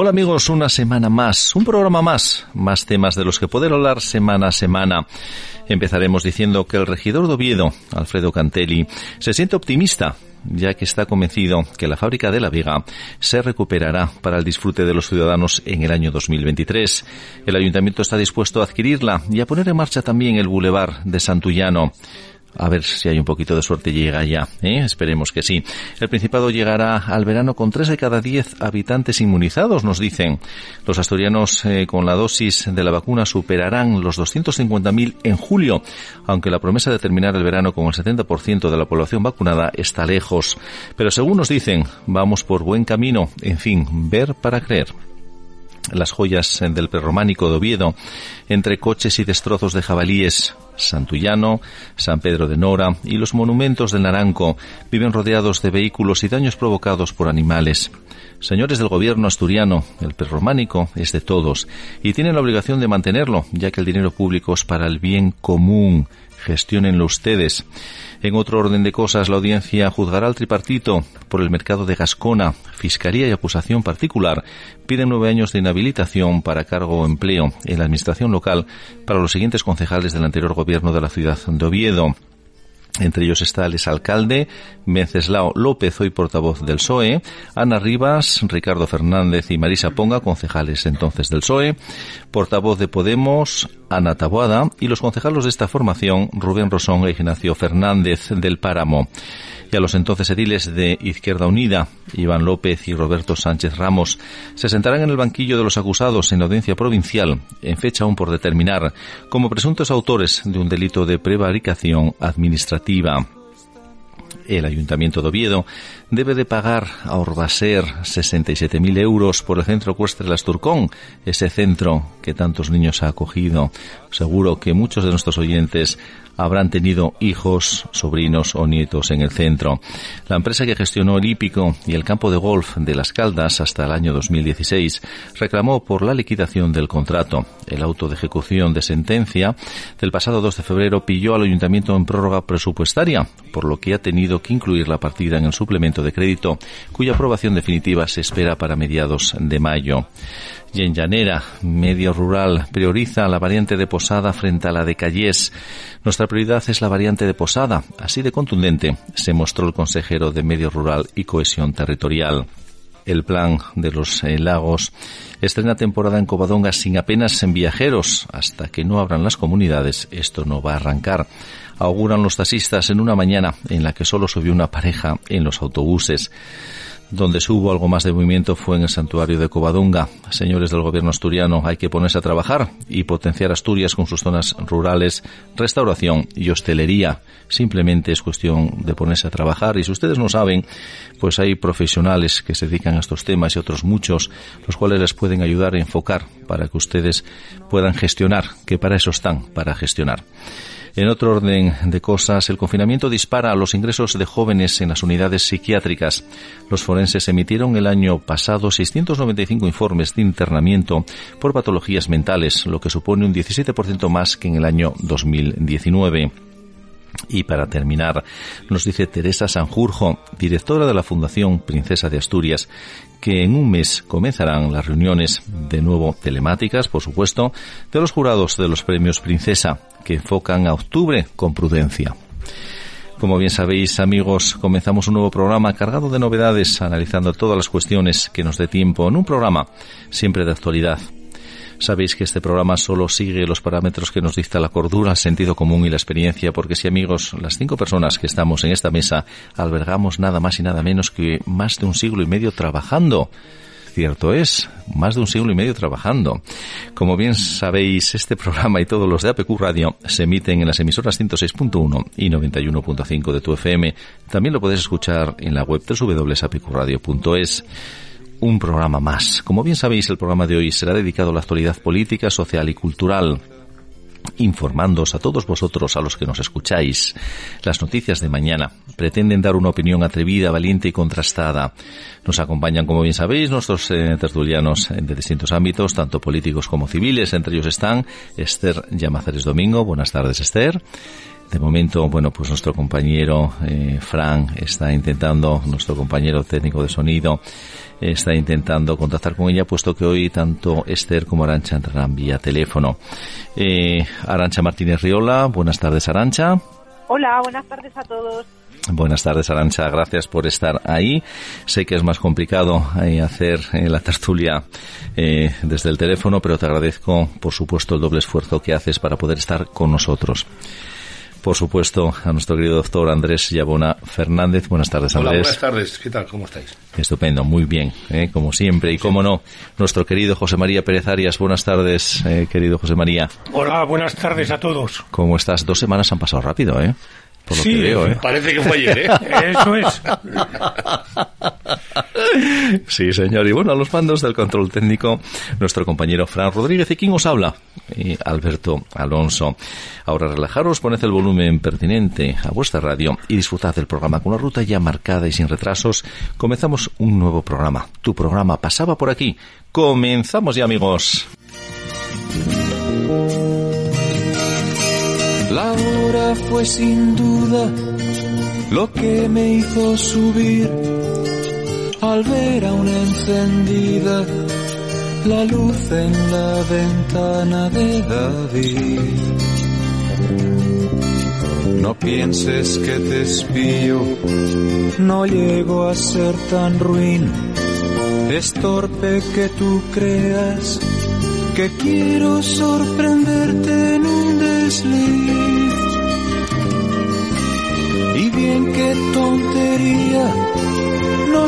Hola amigos, una semana más, un programa más, más temas de los que poder hablar semana a semana. Empezaremos diciendo que el regidor de Oviedo, Alfredo Cantelli, se siente optimista ya que está convencido que la fábrica de La Vega se recuperará para el disfrute de los ciudadanos en el año 2023. El ayuntamiento está dispuesto a adquirirla y a poner en marcha también el bulevar de Santullano. A ver si hay un poquito de suerte llega ya. ¿eh? Esperemos que sí. El Principado llegará al verano con tres de cada diez habitantes inmunizados, nos dicen. Los asturianos eh, con la dosis de la vacuna superarán los 250.000 en julio, aunque la promesa de terminar el verano con el 70% de la población vacunada está lejos. Pero según nos dicen, vamos por buen camino. En fin, ver para creer las joyas del prerrománico de Oviedo, entre coches y destrozos de jabalíes, Santullano, San Pedro de Nora y los monumentos del Naranco viven rodeados de vehículos y daños provocados por animales. Señores del gobierno asturiano, el prerrománico es de todos y tienen la obligación de mantenerlo, ya que el dinero público es para el bien común. Gestionenlo ustedes. En otro orden de cosas, la audiencia juzgará al tripartito por el mercado de Gascona. Fiscalía y acusación particular piden nueve años de inhabilitación para cargo o empleo en la administración local para los siguientes concejales del anterior gobierno de la ciudad de Oviedo. Entre ellos está el exalcalde Menceslao López, hoy portavoz del PSOE, Ana Rivas, Ricardo Fernández y Marisa Ponga, concejales entonces del PSOE, portavoz de Podemos, Ana Taboada, y los concejales de esta formación, Rubén Rosón e Ignacio Fernández del Páramo y a los entonces ediles de Izquierda Unida, Iván López y Roberto Sánchez Ramos, se sentarán en el banquillo de los acusados en la audiencia provincial, en fecha aún por determinar, como presuntos autores de un delito de prevaricación administrativa. El Ayuntamiento de Oviedo debe de pagar a Orbaser 67.000 euros por el centro ecuestre Las Turcón, ese centro que tantos niños ha acogido. Seguro que muchos de nuestros oyentes habrán tenido hijos, sobrinos o nietos en el centro. La empresa que gestionó el hípico y el campo de golf de Las Caldas hasta el año 2016 reclamó por la liquidación del contrato. El auto de ejecución de sentencia del pasado 2 de febrero pilló al ayuntamiento en prórroga presupuestaria, por lo que ha tenido que incluir la partida en el suplemento de crédito, cuya aprobación definitiva se espera para mediados de mayo y en Llanera, medio rural, prioriza la variante de Posada frente a la de Callés. Nuestra prioridad es la variante de Posada. Así de contundente se mostró el consejero de Medio Rural y Cohesión Territorial. El plan de los eh, lagos estrena temporada en Covadonga sin apenas en viajeros. Hasta que no abran las comunidades, esto no va a arrancar. Auguran los taxistas en una mañana en la que solo subió una pareja en los autobuses. Donde se hubo algo más de movimiento fue en el santuario de Covadonga. Señores del gobierno asturiano, hay que ponerse a trabajar y potenciar Asturias con sus zonas rurales, restauración y hostelería. Simplemente es cuestión de ponerse a trabajar y si ustedes no saben, pues hay profesionales que se dedican a estos temas y otros muchos, los cuales les pueden ayudar a enfocar para que ustedes puedan gestionar, que para eso están, para gestionar. En otro orden de cosas, el confinamiento dispara los ingresos de jóvenes en las unidades psiquiátricas. Los forenses emitieron el año pasado 695 informes de internamiento por patologías mentales, lo que supone un 17% más que en el año 2019. Y para terminar, nos dice Teresa Sanjurjo, directora de la Fundación Princesa de Asturias, que en un mes comenzarán las reuniones, de nuevo telemáticas, por supuesto, de los jurados de los premios Princesa, que enfocan a octubre con prudencia. Como bien sabéis, amigos, comenzamos un nuevo programa cargado de novedades, analizando todas las cuestiones que nos dé tiempo en un programa siempre de actualidad. Sabéis que este programa solo sigue los parámetros que nos dicta la cordura, el sentido común y la experiencia, porque si amigos, las cinco personas que estamos en esta mesa albergamos nada más y nada menos que más de un siglo y medio trabajando cierto es, más de un siglo y medio trabajando. Como bien sabéis, este programa y todos los de APQ Radio se emiten en las emisoras 106.1 y 91.5 de tu FM. También lo puedes escuchar en la web www.apqradio.es. un programa más. Como bien sabéis, el programa de hoy será dedicado a la actualidad política, social y cultural informándoos a todos vosotros, a los que nos escucháis. Las noticias de mañana pretenden dar una opinión atrevida, valiente y contrastada. Nos acompañan, como bien sabéis, nuestros eh, tertulianos de distintos ámbitos, tanto políticos como civiles. Entre ellos están Esther Llamazares Domingo. Buenas tardes, Esther. De momento, bueno, pues nuestro compañero eh, Fran está intentando, nuestro compañero técnico de sonido, está intentando contactar con ella, puesto que hoy tanto Esther como Arancha entrarán vía teléfono. Eh, Arancha Martínez Riola, buenas tardes Arancha. Hola, buenas tardes a todos. Buenas tardes, Arancha. Gracias por estar ahí. Sé que es más complicado eh, hacer eh, la tertulia eh, desde el teléfono, pero te agradezco, por supuesto, el doble esfuerzo que haces para poder estar con nosotros por supuesto, a nuestro querido doctor Andrés Yabona Fernández. Buenas tardes, Andrés. Hola, buenas tardes. ¿Qué tal? ¿Cómo estáis? Estupendo, muy bien, ¿eh? como siempre. Y cómo no, nuestro querido José María Pérez Arias. Buenas tardes, eh, querido José María. Hola, buenas tardes a todos. ¿Cómo estás? Dos semanas han pasado rápido, ¿eh? Por lo Sí, que veo, ¿eh? Parece que fue ayer, ¿eh? Eso es. Sí, señor. Y bueno, a los mandos del control técnico, nuestro compañero Fran Rodríguez. ¿Y quién os habla? Y Alberto Alonso. Ahora relajaros, poned el volumen pertinente a vuestra radio y disfrutad del programa con una ruta ya marcada y sin retrasos. Comenzamos un nuevo programa. Tu programa pasaba por aquí. Comenzamos ya, amigos. La fue sin duda lo que me hizo subir al ver aún encendida la luz en la ventana de David. No pienses que te espío, no llego a ser tan ruin. Es torpe que tú creas que quiero sorprenderte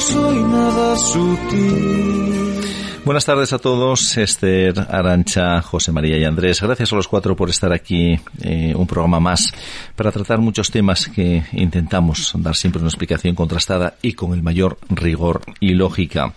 soy nada sutil. Buenas tardes a todos, Esther, Arancha, José María y Andrés. Gracias a los cuatro por estar aquí, eh, un programa más, para tratar muchos temas que intentamos dar siempre una explicación contrastada y con el mayor rigor y lógica.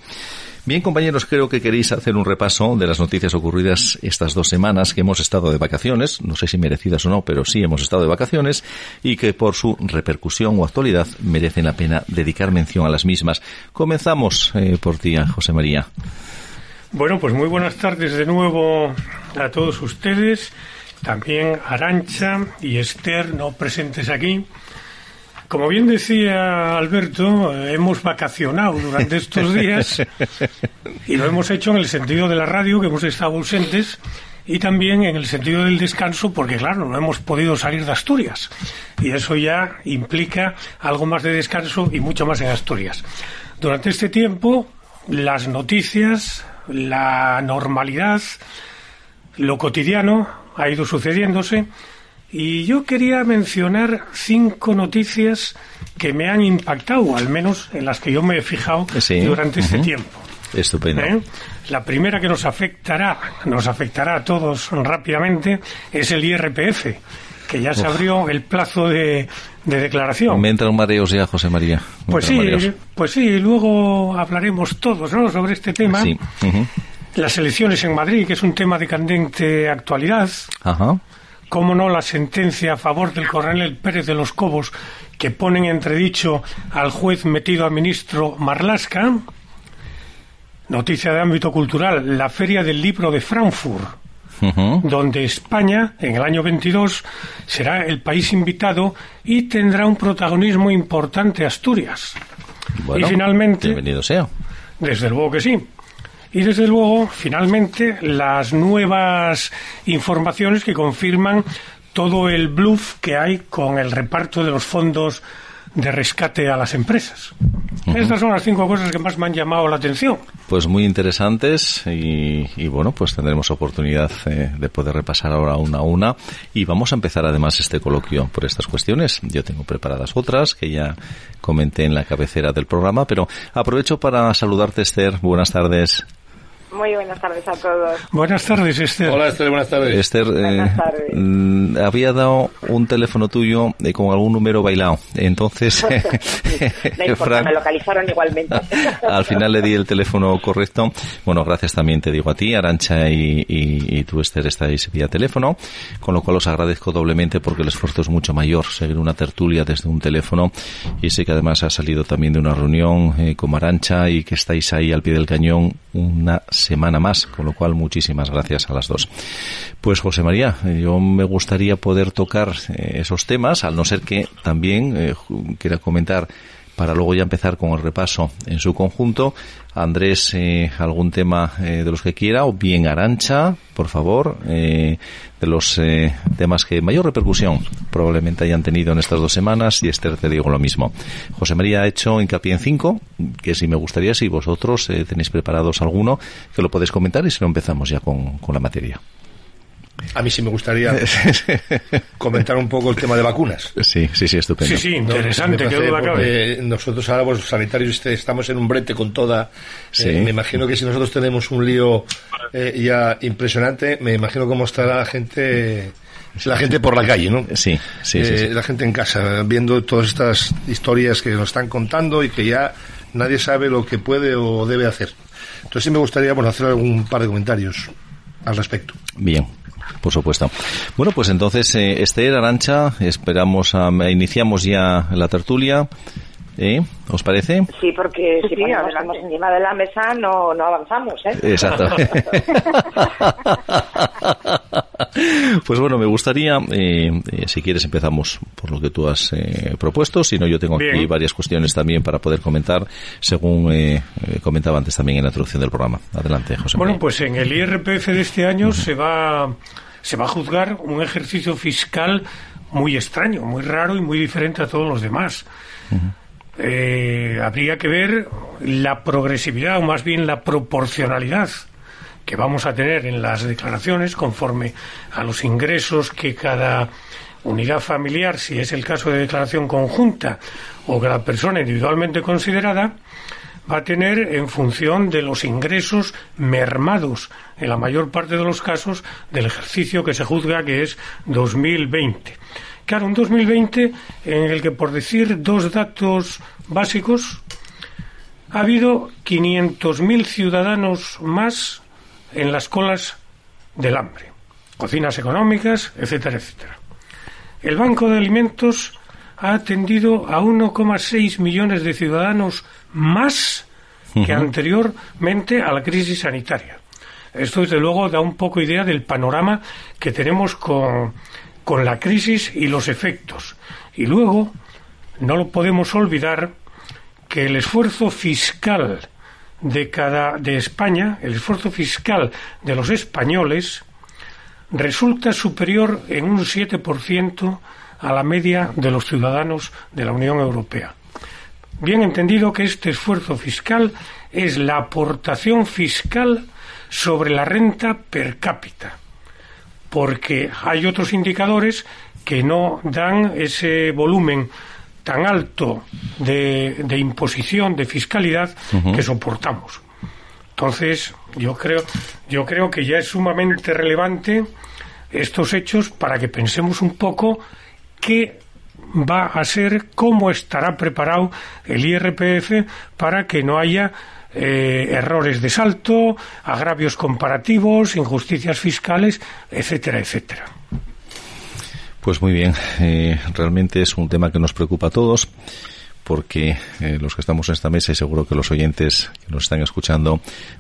Bien, compañeros, creo que queréis hacer un repaso de las noticias ocurridas estas dos semanas que hemos estado de vacaciones, no sé si merecidas o no, pero sí hemos estado de vacaciones y que por su repercusión o actualidad merecen la pena dedicar mención a las mismas. Comenzamos eh, por ti, José María. Bueno, pues muy buenas tardes de nuevo a todos ustedes. También Arancha y Esther, no presentes aquí. Como bien decía Alberto, hemos vacacionado durante estos días y lo hemos hecho en el sentido de la radio, que hemos estado ausentes, y también en el sentido del descanso, porque claro, no hemos podido salir de Asturias. Y eso ya implica algo más de descanso y mucho más en Asturias. Durante este tiempo, las noticias, la normalidad, lo cotidiano ha ido sucediéndose y yo quería mencionar cinco noticias que me han impactado, al menos en las que yo me he fijado Sí, durante este ujú. tiempo. Estupendo. ¿eh? La primera que nos afectará, nos afectará a todos rápidamente, es el IRPF, que ya se abrió el plazo de, de declaración. Me entran mareos ya, José María. Me Pues sí, mareos. pues sí, luego hablaremos todos ¿no? sobre este tema. Sí. ujú. Las elecciones en Madrid, que es un tema de candente actualidad. Ajá. Cómo no la sentencia a favor del coronel Pérez de los Cobos, que pone en entredicho al juez metido a ministro Marlasca. Noticia de ámbito cultural, la Feria del Libro de Frankfurt, donde España, en el año 22, será el país invitado y tendrá un protagonismo importante Asturias. Bueno, y finalmente, Bienvenido sea. desde luego que sí. Y desde luego, finalmente, las nuevas informaciones que confirman todo el bluff que hay con el reparto de los fondos de rescate a las empresas. Estas son las cinco cosas que más me han llamado la atención. Pues muy interesantes y, y bueno, pues tendremos oportunidad eh, de poder repasar ahora una a una y vamos a empezar además este coloquio por estas cuestiones. Yo tengo preparadas otras que ya comenté en la cabecera del programa, pero aprovecho para saludarte Esther. Buenas tardes. Muy buenas tardes a todos. Buenas tardes, Esther. Hola, Esther, buenas tardes. Esther, Buenas eh, tardes. mm, había dado un teléfono tuyo eh, con algún número bailado. Entonces, No importa, Fran, me localizaron igualmente. al final le di el teléfono correcto. Bueno, gracias también te digo a ti, Arancha y, y- y tú, Esther, estáis vía teléfono, con lo cual os agradezco doblemente porque el esfuerzo es mucho mayor seguir una tertulia desde un teléfono y sé que además ha salido también de una reunión eh, con Arancha y que estáis ahí al pie del cañón una semana más, con lo cual muchísimas gracias a las dos. Pues José María, yo me gustaría poder tocar eh, esos temas, al no ser que también eh, quiera comentar para luego ya empezar con el repaso en su conjunto. Andrés, eh, algún tema eh, de los que quiera, o bien Arancha, por favor, eh, de los eh, temas que mayor repercusión probablemente hayan tenido en estas dos semanas, y Esther te digo lo mismo. José María ha hecho hincapié en cinco, que si me gustaría, si vosotros eh, tenéis preparados alguno, que lo podéis comentar y si no empezamos ya con, con la materia. A mí sí me gustaría comentar un poco el tema de vacunas. Sí, sí, sí, estupendo. Sí, sí, interesante, parece, duda cabe. Nosotros ahora, los sanitarios, este, estamos en un brete con toda. Sí. eh, me imagino que si nosotros tenemos un lío eh, ya impresionante, me imagino cómo estará la gente, la gente por la calle, ¿no? Sí, sí, sí, Eh, sí. La gente en casa, viendo todas estas historias que nos están contando y que ya nadie sabe lo que puede o debe hacer. Entonces sí me gustaría bueno, hacer algún par de comentarios al respecto. Bien, por supuesto. Bueno, pues entonces, eh, Esther, Arancha, esperamos a, iniciamos ya la tertulia. ¿Eh? ¿Os parece? Sí, porque si Sí, ponemos encima de la mesa no, no avanzamos, ¿eh? Exacto. pues bueno, me gustaría, eh, eh, si quieres empezamos por lo que tú has eh, propuesto, si no yo tengo aquí Bien. varias cuestiones también para poder comentar, según eh, eh, comentaba antes también en la introducción del programa. Adelante, José. Bueno, María. pues en el IRPF de este año se va se va a juzgar un ejercicio fiscal muy extraño, muy raro y muy diferente a todos los demás. Eh, habría que ver la progresividad o más bien la proporcionalidad que vamos a tener en las declaraciones conforme a los ingresos que cada unidad familiar, si es el caso de declaración conjunta o cada persona individualmente considerada, va a tener en función de los ingresos mermados en la mayor parte de los casos del ejercicio que se juzga que es 2020. Claro, un 2020 en el que, por decir dos datos básicos, ha habido 500.000 ciudadanos más en las colas del hambre, cocinas económicas, etcétera, etcétera. El Banco de Alimentos ha atendido a 1,6 millones de ciudadanos más que anteriormente a la crisis sanitaria. Esto, desde luego, da un poco idea del panorama que tenemos con, con la crisis y los efectos. Y luego, no podemos olvidar que el esfuerzo fiscal de cada de España, el esfuerzo fiscal de los españoles resulta superior en un 7% a la media de los ciudadanos de la Unión Europea. Bien entendido que este esfuerzo fiscal es la aportación fiscal sobre la renta per cápita, porque hay otros indicadores que no dan ese volumen tan alto de, de imposición, de fiscalidad que soportamos. Entonces, yo creo, yo creo que ya es sumamente relevante estos hechos para que pensemos un poco qué va a ser, cómo estará preparado el IRPF para que no haya eh, errores de salto, agravios comparativos, injusticias fiscales, etcétera, etcétera. Pues muy bien, eh, realmente es un tema que nos preocupa a todos porque eh, los que estamos en esta mesa y seguro que los oyentes que nos están escuchando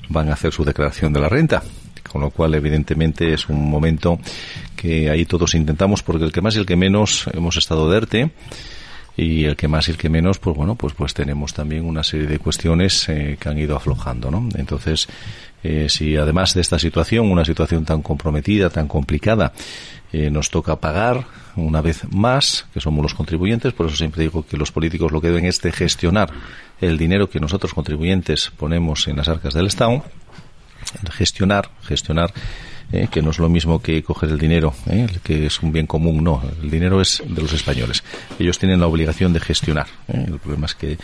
van a hacer su declaración de la renta, con lo cual evidentemente es un momento que ahí todos intentamos porque el que más y el que menos hemos estado de ERTE y el que más y el que menos, pues bueno, pues pues tenemos también una serie de cuestiones eh, que han ido aflojando, ¿no? Entonces, eh, si además de esta situación, una situación tan comprometida, tan complicada, eh, nos toca pagar una vez más, que somos los contribuyentes, por eso siempre digo que los políticos lo que deben es de gestionar el dinero que nosotros contribuyentes ponemos en las arcas del Estado, gestionar, gestionar ¿eh? que no es lo mismo que coger el dinero, ¿eh? que es un bien común, no, el dinero es de los españoles. Ellos tienen la obligación de gestionar. ¿eh? El problema es que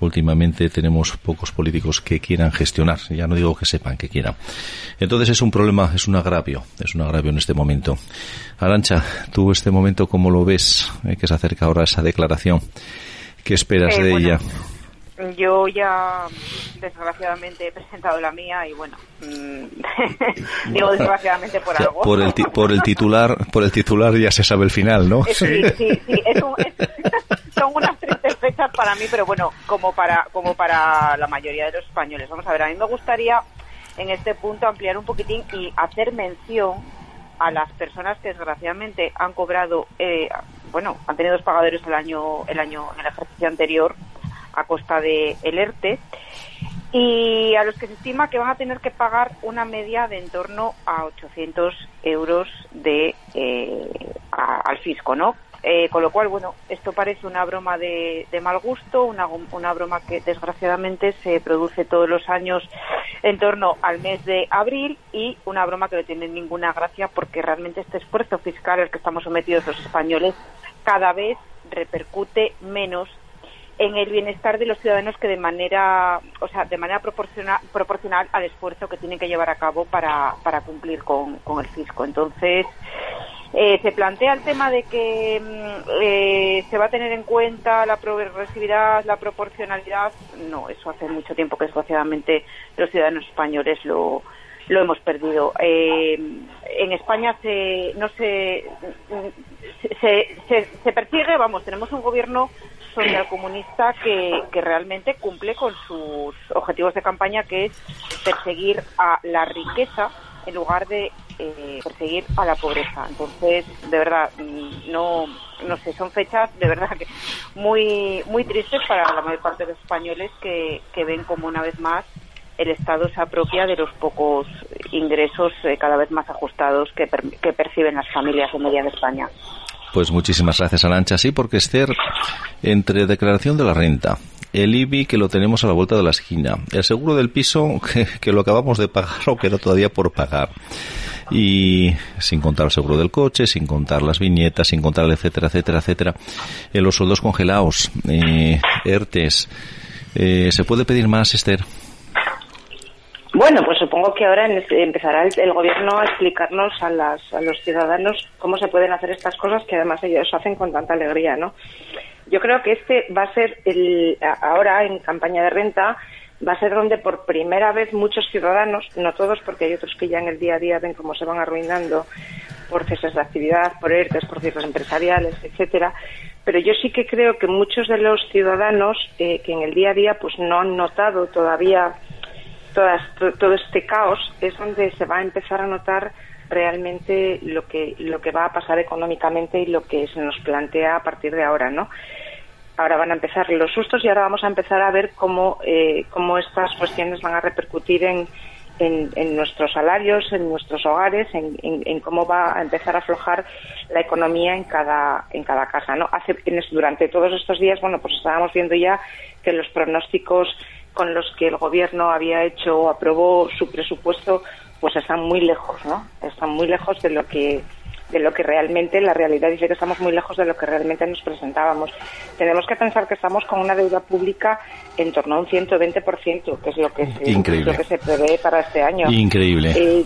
últimamente tenemos pocos políticos que quieran gestionar, ya no digo que sepan que quieran. Entonces es un problema, es un agravio, es un agravio en este momento. Arancha, tú este momento, ¿cómo lo ves? que se acerca ahora esa declaración. ¿Qué esperas de ella? Yo ya, desgraciadamente, he presentado la mía y bueno, mm, digo desgraciadamente por algo. Por el, por el titular, por el titular ya se sabe el final, ¿no? Sí, sí, sí. son unas tristes fechas para mí, pero bueno, como para, como para la mayoría de los españoles. Vamos a ver, a mí me gustaría en este punto ampliar un poquitín y hacer mención a las personas que desgraciadamente han cobrado, eh, bueno, han tenido dos pagadores el año, el año, en el ejercicio anterior a costa de el ERTE y a los que se estima que van a tener que pagar una media de en torno a 800 euros de eh, al fisco, ¿no? Eh, con lo cual, bueno, esto parece una broma de, mal gusto, una, una, broma que desgraciadamente se produce todos los años en torno al mes de abril y una broma que no tiene ninguna gracia porque realmente este esfuerzo fiscal al que estamos sometidos los españoles cada vez repercute menos en el bienestar de los ciudadanos que de manera, o sea, de manera proporcional, proporcional al esfuerzo que tienen que llevar a cabo para, para cumplir con, con el fisco. Entonces, eh, se plantea el tema de que mm, eh, se va a tener en cuenta la progresividad, la proporcionalidad. No, eso hace mucho tiempo que desgraciadamente los ciudadanos españoles lo, lo hemos perdido. Eh, en España se, no se, se, se, persigue, vamos, tenemos un gobierno socialcomunista que, que realmente cumple con sus objetivos de campaña, que es perseguir a la riqueza en lugar de eh, perseguir a la pobreza. Entonces, de verdad, no, no sé, son fechas de verdad que muy, muy tristes para la mayor parte de los españoles que, que ven como una vez más el Estado se apropia de los pocos ingresos eh, cada vez más ajustados que, que perciben las familias en media de España. Pues muchísimas gracias, Alancha. Sí, porque Esther, entre declaración de la renta, el IBI que lo tenemos a la vuelta de la esquina, el seguro del piso que, lo acabamos de pagar o queda todavía por pagar, y sin contar el seguro del coche, sin contar las viñetas, sin contar el etcétera, etcétera, etcétera, eh, los sueldos congelados, eh, ERTES. Eh, ¿Se puede pedir más, Esther? Bueno, pues supongo que ahora empezará el, gobierno a explicarnos a, a los ciudadanos cómo se pueden hacer estas cosas que además ellos hacen con tanta alegría, ¿no? Yo creo que este va a ser el, ahora en campaña de renta va a ser donde por primera vez muchos ciudadanos, no todos porque hay otros que ya en el día a día ven cómo se van arruinando por ceses de actividad, por ERTES, por cierres empresariales, etcétera, pero yo sí que creo que muchos de los ciudadanos eh, que en el día a día pues no han notado todavía todo este caos es donde se va a empezar a notar realmente lo que lo que va a pasar económicamente y lo que se nos plantea a partir de ahora, ¿no? Ahora van a empezar los sustos y ahora vamos a empezar a ver cómo, eh, cómo estas cuestiones van a repercutir en, en, nuestros salarios, en nuestros hogares, en, en, cómo va a empezar a aflojar la economía en cada, en cada casa. ¿no? Hace, durante todos estos días, bueno, pues estábamos viendo ya que los pronósticos con los que el gobierno había hecho o aprobó su presupuesto, pues están muy lejos, ¿no? Están muy lejos de lo que de lo que realmente la realidad dice que estamos muy lejos de lo que realmente nos presentábamos. Tenemos que pensar que estamos con una deuda pública en torno a un 120%, que es lo que se, lo que se prevé para este año. Increíble. Eh,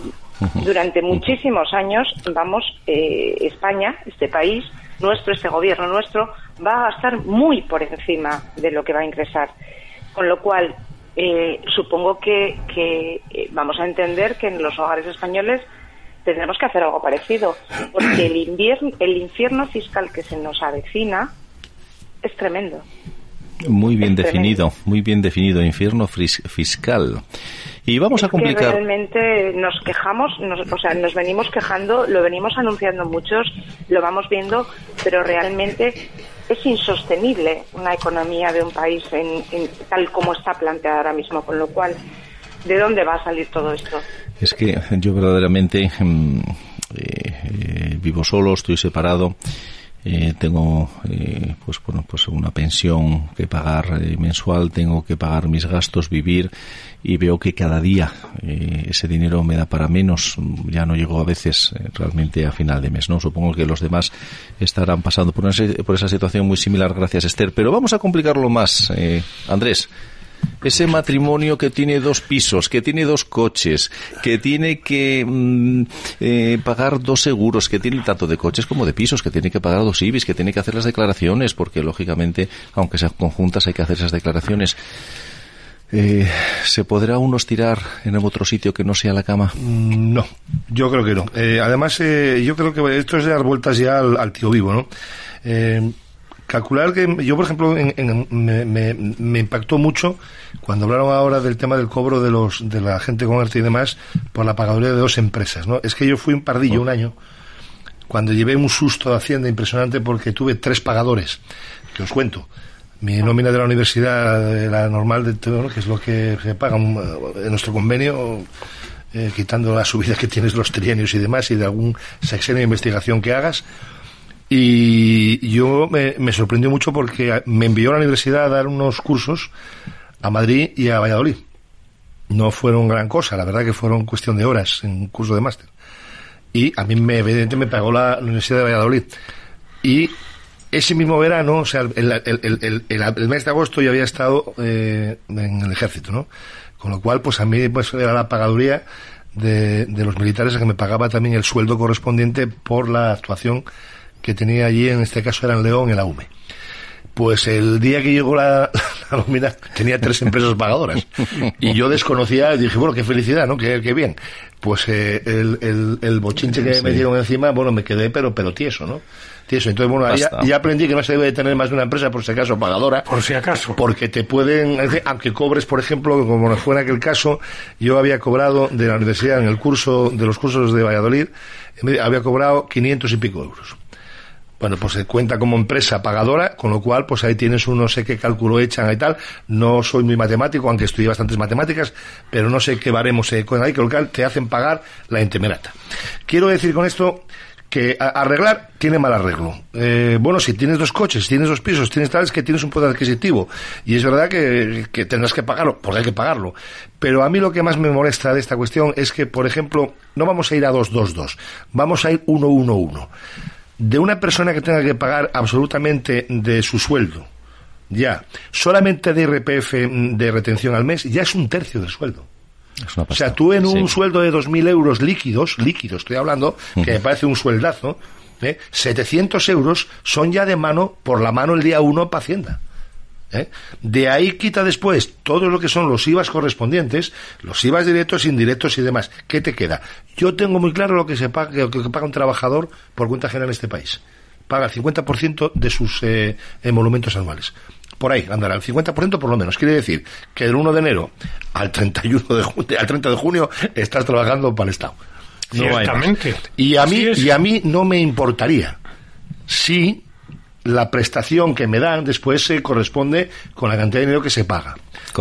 durante muchísimos años vamos, eh, España, este país, nuestro, este gobierno nuestro, va a estar muy por encima de lo que va a ingresar. Con lo cual, eh, supongo que, que eh, vamos a entender que en los hogares españoles tendremos que hacer algo parecido, porque el, invierno, el infierno fiscal que se nos avecina es tremendo. Muy bien definido, muy bien definido, infierno fiscal. Y vamos a complicar. realmente nos quejamos, o sea, nos venimos quejando, lo venimos anunciando muchos, lo vamos viendo, pero realmente es insostenible una economía de un país en, tal como está planteada ahora mismo, con lo cual, ¿de dónde va a salir todo esto? Es que yo verdaderamente mm, eh, vivo solo, estoy separado eh, tengo eh, pues bueno pues una pensión que pagar eh, mensual tengo que pagar mis gastos vivir y veo que cada día ese dinero me da para menos. Ya no llego a veces realmente a final de mes no supongo que los demás estarán pasando por, por esa situación muy similar gracias Esther. Pero vamos a complicarlo más Andrés ese matrimonio que tiene dos pisos, que tiene dos coches, que tiene que mm, eh, pagar dos seguros, que tiene tanto de coches como de pisos, que tiene que pagar dos IBIs, que tiene que hacer las declaraciones, porque lógicamente, aunque sean conjuntas, hay que hacer esas declaraciones. Eh, ¿Se podrá uno estirar en otro sitio que no sea la cama? Mm, no, yo creo que no. Eh, además, yo creo que esto es dar vueltas ya al, al tío vivo, ¿no? Calcular que yo, por ejemplo, me, impactó mucho cuando hablaron ahora del tema del cobro de los de la gente con arte y demás por la pagaduría de dos empresas. ¿no? Es que yo fui un pardillo un año cuando llevé un susto de Hacienda impresionante porque tuve tres pagadores, que os cuento. Mi nómina de la universidad, la normal, de todo, que es lo que se paga en nuestro convenio, eh, quitando la subida que tienes los trienios y demás, y de algún sexenio de investigación que hagas, y yo me, sorprendió mucho porque me envió a la universidad a dar unos cursos a Madrid y a Valladolid. No fueron gran cosa, la verdad que fueron cuestión de horas en un curso de máster. Y a mí, me, evidentemente, me pagó la, Universidad de Valladolid. Y ese mismo verano, o sea, el, mes de agosto yo había estado eh, en el ejército, ¿no? Con lo cual, pues a mí pues, era la pagaduría de, de los militares que me pagaba también el sueldo correspondiente por la actuación que tenía allí, en este caso era en León, en la UME. Pues el día que llegó la, nómina tenía tres empresas pagadoras. Y yo desconocía, y dije, bueno, qué felicidad, ¿no? Qué, qué bien. Pues eh, el, el, el, bochinche que me dieron encima, bueno, me quedé pero, pero tieso, ¿no? Tieso. Entonces, bueno, ya, aprendí que no se debe tener más de una empresa, por si acaso, pagadora. Por si acaso. Porque te pueden, aunque cobres, por ejemplo, como fue en aquel caso, yo había cobrado de la universidad en el curso, de los cursos de Valladolid, había cobrado 500 y pico euros bueno, pues se cuenta como empresa pagadora, con lo cual, pues ahí tienes un sé qué cálculo echan y tal. No soy muy matemático, aunque estudié bastantes matemáticas, pero no sé qué baremos se con ahí, con lo cual te hacen pagar la intemerata. Quiero decir con esto que arreglar tiene mal arreglo. Eh, bueno, si tienes dos coches, tienes dos pisos, tienes tal, es que tienes un poder adquisitivo. Y es verdad que, que tendrás que pagarlo, porque hay que pagarlo. Pero a mí lo que más me molesta de esta cuestión es que, por ejemplo, no vamos a ir a 2-2-2, vamos a ir 1-1-1 de una persona que tenga que pagar absolutamente de su sueldo, ya, solamente de RPF de retención al mes, ya es un tercio del sueldo. o sea, tú en un sueldo de 2.000 euros líquidos, líquidos estoy hablando, que me parece un sueldazo, ¿eh? 700 euros son ya de mano, por la mano el día uno para Hacienda. ¿Eh? De ahí quita después todo lo que son los IVAs correspondientes, los IVAs directos, indirectos y demás. ¿Qué te queda? Yo tengo muy claro lo que se paga, lo que paga un trabajador por cuenta general en este país. Paga el 50% de sus eh, emolumentos anuales. Por ahí andará, el 50% por lo menos. Quiere decir que del 1 de enero al 31 de al 30 de junio estás trabajando para el Estado. No y a mí, y a mí no me importaría si la prestación que me dan después se corresponde con la cantidad de dinero que se paga.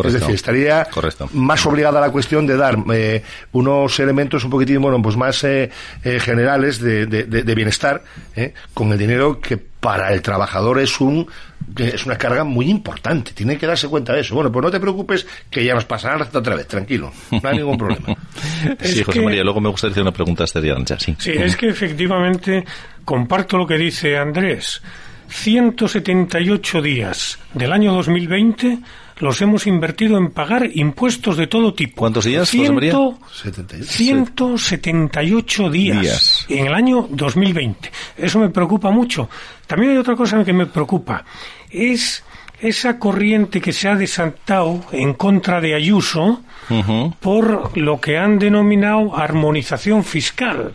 Es decir, estaría más obligada a la cuestión de dar eh, unos elementos un poquitín, bueno, pues más eh, eh, generales de, bienestar con el dinero que para el trabajador es un es una carga muy importante. Tiene que darse cuenta de eso. Bueno, pues no te preocupes que ya nos pasará hasta otra vez. Tranquilo, no hay ningún problema. sí, José María, luego me gustaría hacer una pregunta a este ya, sí. Sí, es que efectivamente comparto lo que dice Andrés. 178 días del año 2020 los hemos invertido en pagar impuestos de todo tipo. ¿Cuántos días, 178 días, en el año 2020. Eso me preocupa mucho. También hay otra cosa que me preocupa. Es esa corriente que se ha desatado en contra de Ayuso por lo que han denominado armonización fiscal.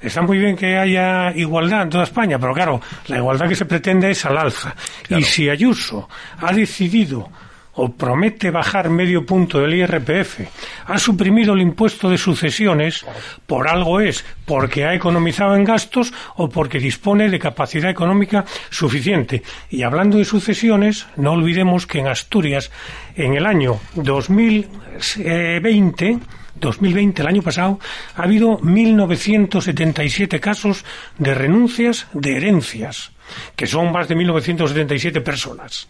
Está muy bien que haya igualdad en toda España, pero claro, la igualdad que se pretende es al alza. Y si Ayuso ha decidido o promete bajar medio punto del IRPF, ha suprimido el impuesto de sucesiones, por algo es, porque ha economizado en gastos o porque dispone de capacidad económica suficiente. Y hablando de sucesiones, no olvidemos que en Asturias, en el año 2020, 2020, el año pasado, ha habido 1.977 casos de renuncias de herencias, que son más de 1.977 personas.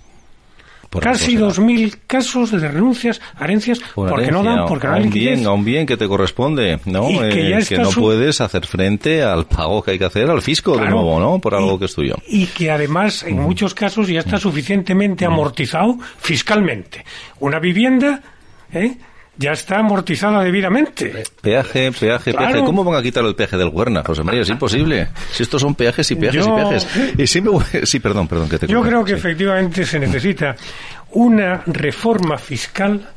Casi 2.000 casos de renuncias a herencias porque no dan, porque no hay bien, a un bien que te corresponde, ¿no? que, eh, no puedes hacer frente al pago que hay que hacer al fisco de nuevo, ¿no? Por algo que es tuyo. Y que además, en muchos casos, ya está suficientemente amortizado fiscalmente. Una vivienda, ¿eh? Ya está amortizada debidamente. Peaje, peaje, peaje. ¿Cómo van a quitar el peaje del Huerna, José María? Es imposible. Si estos son peajes y peajes y peajes. Y Sí, perdón, perdón. Que te yo creo que efectivamente se necesita una reforma fiscal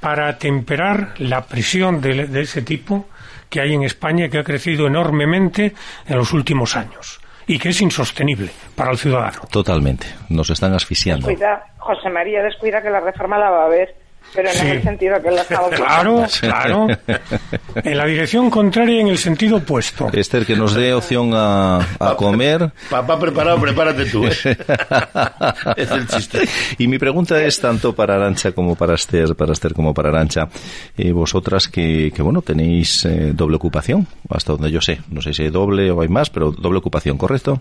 para atemperar la presión de, de ese tipo que hay en España que ha crecido enormemente en los últimos años y que es insostenible para el ciudadano. Totalmente. Nos están asfixiando. Descuida, José María, descuida que la reforma la va a haber pero en el sentido que él estado Claro, claro. En la dirección contraria, en el sentido opuesto. Esther, que nos dé opción a, comer. Papá preparado, prepárate tú. ¿eh? es el chiste. Y mi pregunta es tanto para Arancha como para Esther, para Esther como para Arancha. Eh, vosotras que, que, bueno, tenéis eh, doble ocupación, hasta donde yo sé. No sé si hay doble o hay más, pero doble ocupación, ¿correcto?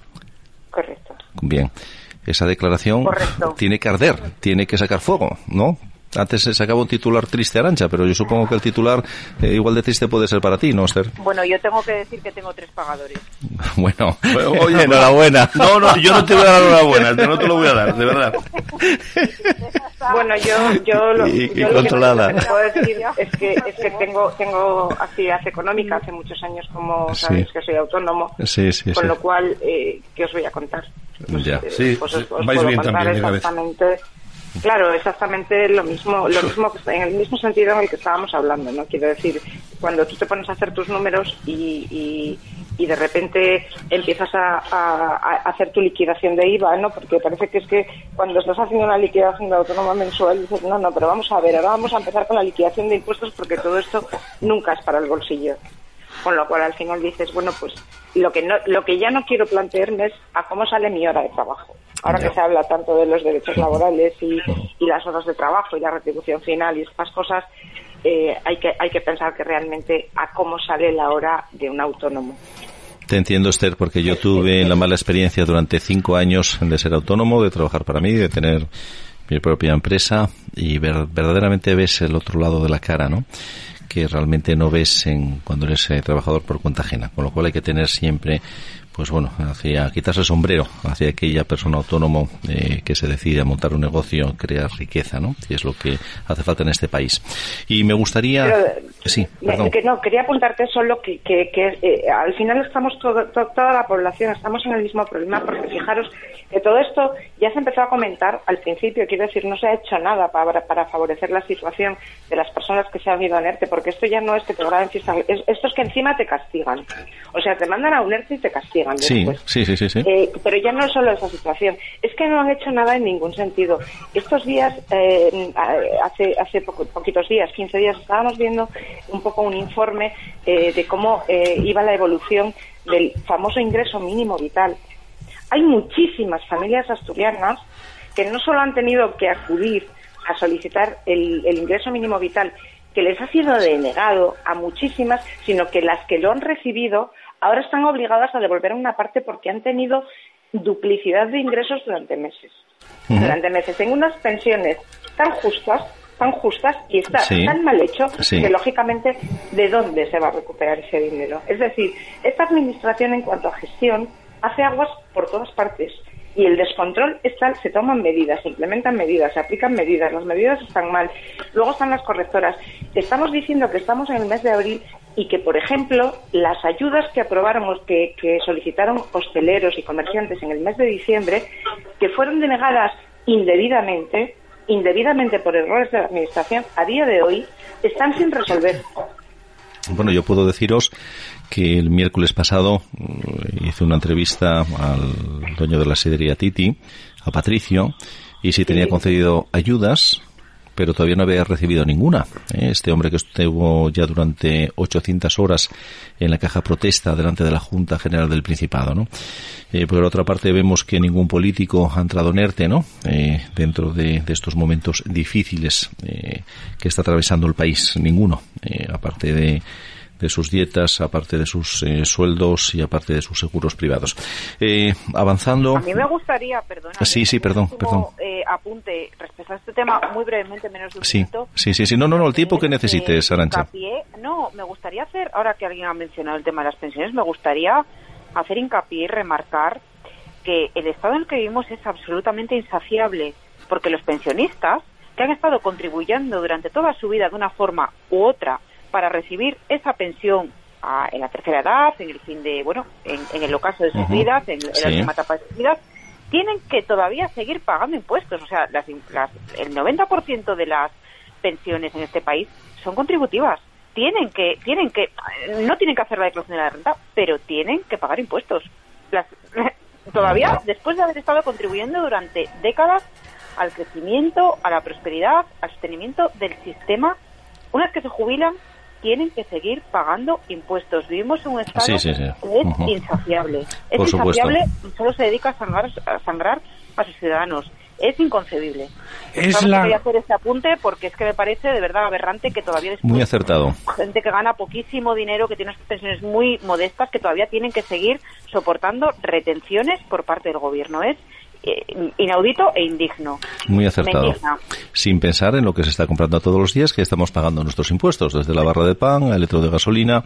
Correcto. Bien. Esa declaración tiene que arder, tiene que sacar fuego, ¿no? Antes se sacaba un titular triste, Arancha, pero yo supongo que el titular eh, igual de triste puede ser para ti, ¿no, Esther? Bueno, yo tengo que decir que tengo tres pagadores. bueno, oye, enhorabuena. No, no, yo no te voy a dar enhorabuena, no te lo voy a dar, de verdad. bueno, yo, yo lo, y, controlada. que puedo decir es que, es que tengo, tengo actividad económica hace muchos años, como sabéis que soy autónomo, sí, sí, con lo cual, eh, ¿qué os voy a contar? Pues, ya. Eh, sí, pues os, os vais puedo bien contar también, exactamente Claro, exactamente lo mismo, lo mismo en el mismo sentido en el que estábamos hablando, ¿no? Quiero decir, cuando tú te pones a hacer tus números y, y, de repente empiezas a, hacer tu liquidación de IVA, ¿no? Porque parece que es que cuando estás haciendo una liquidación de autónoma mensual dices, no, no, pero vamos a ver, ahora vamos a empezar con la liquidación de impuestos porque todo esto nunca es para el bolsillo. Con lo cual al final dices, bueno, pues lo que, no, lo que ya no quiero plantearme es a cómo sale mi hora de trabajo ahora que se habla tanto de los derechos laborales y, las horas de trabajo y la retribución final y estas cosas, eh, hay, que, hay que pensar que realmente a cómo sale la hora de un autónomo. Te entiendo, Esther, porque yo tuve la mala experiencia durante cinco años de ser autónomo, de trabajar para mí, de tener mi propia empresa y verdaderamente ves el otro lado de la cara, ¿no? Que realmente no ves en cuando eres eh, trabajador por cuenta ajena, con lo cual hay que tener siempre pues bueno, hacia quitarse el sombrero hacia aquella persona autónomo eh, que se decide a montar un negocio, crear riqueza, ¿no? Y es lo que hace falta en este país. Y me gustaría... sí, perdón. Que no, quería apuntarte solo que, que, eh, al final estamos todo, toda la población, estamos en el mismo problema, porque fijaros que todo esto ya se empezó a comentar al principio, quiero decir, no se ha hecho nada para, para favorecer la situación de las personas que se han ido a NERTE, porque esto ya no es que te graben fiesta, esto es que encima te castigan. O sea, te mandan a un y te castigan. Sí, sí, sí, sí. Eh, pero ya no es solo esa situación, es que no han hecho nada en ningún sentido. Estos días, eh, hace, hace poquitos días, 15 días, estábamos viendo un poco un informe eh, de cómo iba la evolución del famoso ingreso mínimo vital. Hay muchísimas familias asturianas que no solo han tenido que acudir a solicitar el, el ingreso mínimo vital, que les ha sido denegado a muchísimas, sino que las que lo han recibido ahora están obligadas a devolver una parte porque han tenido duplicidad de ingresos durante meses. Durante meses. En unas pensiones tan justas, tan justas y está tan mal hecho que lógicamente de dónde se va a recuperar ese dinero. Es decir, esta administración en cuanto a gestión hace aguas por todas partes y el descontrol es tal, se toman medidas, se implementan medidas, se aplican medidas, las medidas están mal, luego están las correctoras. Estamos diciendo que estamos en el mes de abril y que, por ejemplo, las ayudas que aprobaron, que, que solicitaron hosteleros y comerciantes en el mes de diciembre, que fueron denegadas indebidamente, indebidamente por errores de la Administración, a día de hoy están sin resolver. Bueno, yo puedo deciros que el miércoles pasado mm, hice una entrevista al dueño de la sidería Titi, a Patricio, y si tenía concedido ayudas pero todavía no había recibido ninguna. ¿eh? Este hombre que estuvo ya durante 800 horas en la caja protesta delante de la Junta General del Principado, ¿no? Eh, por otra parte vemos que ningún político ha entrado en ERTE, ¿no? Eh, dentro de, estos momentos difíciles que está atravesando el país, ninguno, aparte de de sus dietas, aparte de sus eh, sueldos y aparte de sus seguros privados. Eh, avanzando. A mí me gustaría, perdona. Sí, sí, perdón, perdón. Eh, apunte respecto a este tema muy brevemente, menos de un sí, Sí, sí, sí. No, no, no, el tiempo que necesites, Arancha. no, me gustaría hacer, ahora que alguien ha mencionado el tema de las pensiones, me gustaría hacer hincapié y remarcar que el estado en el que vivimos es absolutamente insaciable, porque los pensionistas que han estado contribuyendo durante toda su vida de una forma u otra para recibir esa pensión en la tercera edad, en el fin de, bueno, en, el ocaso de sus vidas, en, la última etapa de sus vidas, tienen que todavía seguir pagando impuestos. O sea, las, el 90% de las pensiones en este país son contributivas. Tienen que, tienen que, no tienen que hacer la declaración de la renta, pero tienen que pagar impuestos. Las, todavía, después de haber estado contribuyendo durante décadas al crecimiento, a la prosperidad, al sostenimiento del sistema, una vez que se jubilan, tienen que seguir pagando impuestos. Vivimos en un estado que es insaciable. Es insaciable y solo se dedica a sangrar, a sangrar a sus ciudadanos. Es inconcebible. Es la... Quería hacer este apunte porque es que me parece de verdad aberrante que todavía es muy acertado. Gente que gana poquísimo dinero, que tiene unas pensiones muy modestas, que todavía tienen que seguir soportando retenciones por parte del gobierno. Es inaudito e indigno. Muy acertado. Sin pensar en lo que se está comprando todos los días que estamos pagando nuestros impuestos, desde la barra de pan, el litro de gasolina,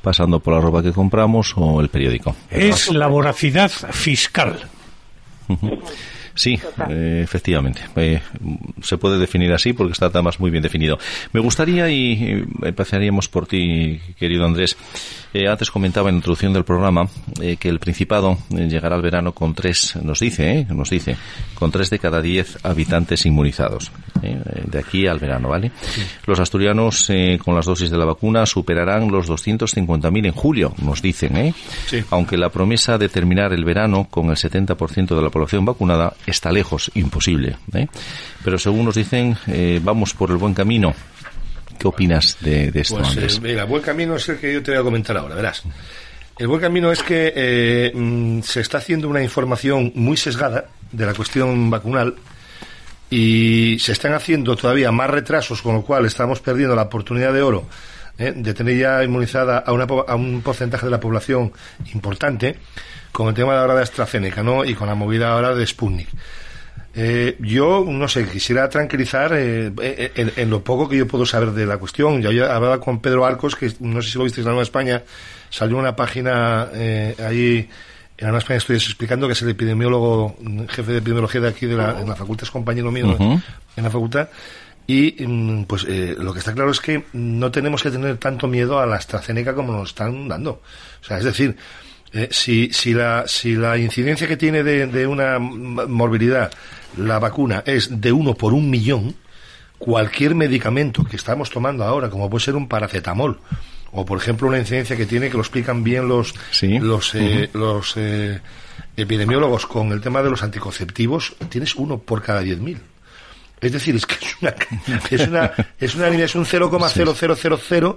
pasando por la ropa que compramos o el periódico. Es la voracidad fiscal. Sí, eh, efectivamente. Eh, se puede definir así porque está además muy bien definido. Me gustaría, y empezaríamos por ti, querido Andrés, eh, antes comentaba en la introducción del programa que el Principado llegará al verano con tres, nos dice, nos dice, con tres de cada diez habitantes inmunizados. de aquí al verano, ¿vale? Los asturianos con las dosis de la vacuna superarán los 250.000 en julio, nos dicen, ¿eh? Aunque la promesa de terminar el verano con el 70% de la población vacunada está lejos, imposible. ¿eh? Pero según nos dicen, eh, vamos por el buen camino. ¿Qué opinas de, esto, pues, Andrés? Eh, mira, buen camino es el que yo te voy a comentar ahora, verás. El buen camino es que mm, se está haciendo una información muy sesgada de la cuestión vacunal y se están haciendo todavía más retrasos, con lo cual estamos perdiendo la oportunidad de oro de tener ya inmunizada a, una, a un porcentaje de la población importante con el tema de ahora de AstraZeneca, ¿no? Y con la movida ahora de Sputnik. Eh, yo, no sé, quisiera tranquilizar eh, eh, en, lo poco que yo puedo saber de la cuestión. Yo hablaba con Pedro Arcos, que no sé si lo visteis en la Nueva España, salió una página ahí en la Nueva España Estudios explicando que es el epidemiólogo, jefe de epidemiología de aquí de la, en la facultad, es compañero mío en la facultad. Y mm, pues lo que está claro es que no tenemos que tener tanto miedo a la AstraZeneca como nos están dando. O sea, es decir, eh, si, si, la, si la incidencia que tiene de, de, una morbilidad la vacuna es de uno por un millón, cualquier medicamento que estamos tomando ahora, como puede ser un paracetamol, o por ejemplo una incidencia que tiene, que lo explican bien los, los, eh, los eh, epidemiólogos con el tema de los anticonceptivos, tienes uno por cada diez mil. Es decir, es que es una, es una, es una línea, es un 0,0000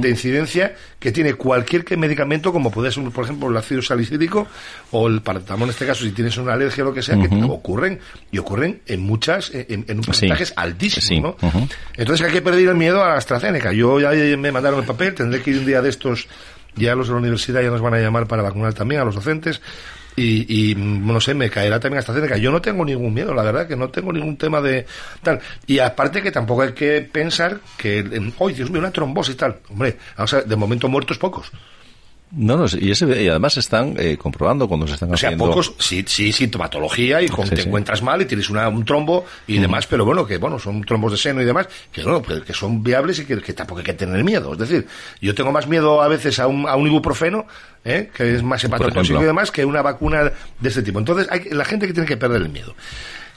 de incidencia que tiene cualquier medicamento, como puede ser, por ejemplo, el ácido salicílico o el paracetamol en este caso, si tienes una alergia o lo que sea, que ocurren, y ocurren en muchas, en, en porcentajes altísimos, ¿no? Entonces hay que perder el miedo a la AstraZeneca. Yo ya me mandaron el papel, tendré que ir un día de estos ya los de la universidad ya nos van a llamar para vacunar también a los docentes y, y, no sé, me caerá también hasta cerca. Yo no tengo ningún miedo, la verdad, que no tengo ningún tema de tal. Y aparte que tampoco hay que pensar que, hoy Dios mío, una trombosis tal. Hombre, o sea, de momento muertos pocos. No, no, y, ese, y además están eh, comprobando cuando se están haciendo... O sea, pocos, sí, sí, sintomatología y con, te encuentras mal y tienes una, un trombo y demás, pero bueno, que bueno, son trombos de seno y demás, que no, que son viables y que, tampoco hay que tener miedo. Es decir, yo tengo más miedo a veces a un, a un ibuprofeno, ¿eh? que es más hepatotóxico y demás, que una vacuna de este tipo. Entonces, hay, la gente que tiene que perder el miedo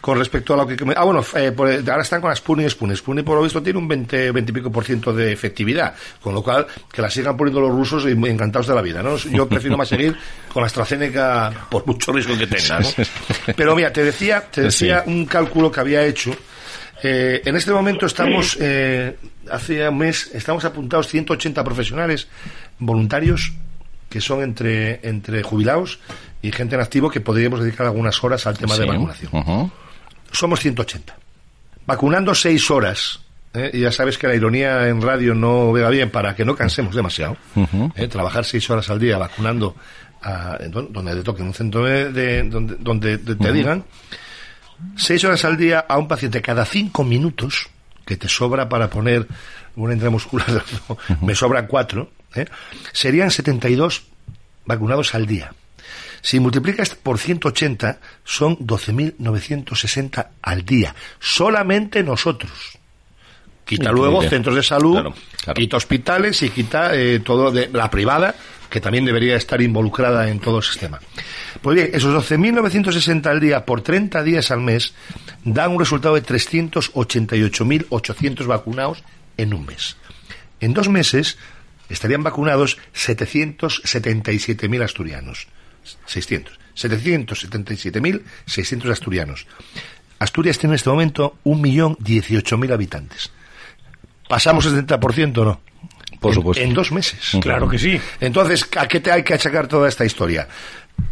con respecto a lo que... Ah, bueno, eh, ahora están con las Sputnik y Sputnik. Sputnik, por lo visto, tiene un 20, 20 y pico por ciento de efectividad, con lo cual, que la sigan poniendo los rusos y encantados de la vida, ¿no? Yo prefiero más seguir con la AstraZeneca por mucho riesgo que tenga, ¿no? Pero mira, te decía, te decía un cálculo que había hecho Eh, en este momento estamos, eh, hace un mes, estamos apuntados 180 profesionales voluntarios que son entre, entre jubilados y gente en activo que podríamos dedicar algunas horas al tema de vacunación. Somos 180. Vacunando seis horas. ¿eh? Y ya sabes que la ironía en radio no vega bien para que no cansemos demasiado. ¿eh? Trabajar seis horas al día vacunando a- donde te toquen un centro de, de- donde, donde te, te digan. Seis horas al día a un paciente cada cinco minutos, que te sobra para poner una intramuscular, me sobran cuatro, ¿eh? serían 72 vacunados al día. Si multiplicas por 180, son 12.960 al día. Solamente nosotros. Quita luego centros de salud, Claro, claro. quita hospitales y quita eh, todo de la privada, que también debería estar involucrada en todo el sistema. Pues bien, esos 12.960 al día por 30 días al mes dan un resultado de 388.800 vacunados en un mes. En dos meses estarían vacunados 777.000 asturianos. 600. 777.600 asturianos. Asturias tiene en este momento 1.018.000 habitantes. ¿Pasamos el 70% o no? Por En- supuesto. En dos meses. Claro que sí. Entonces, ¿a qué te hay que achacar toda esta historia?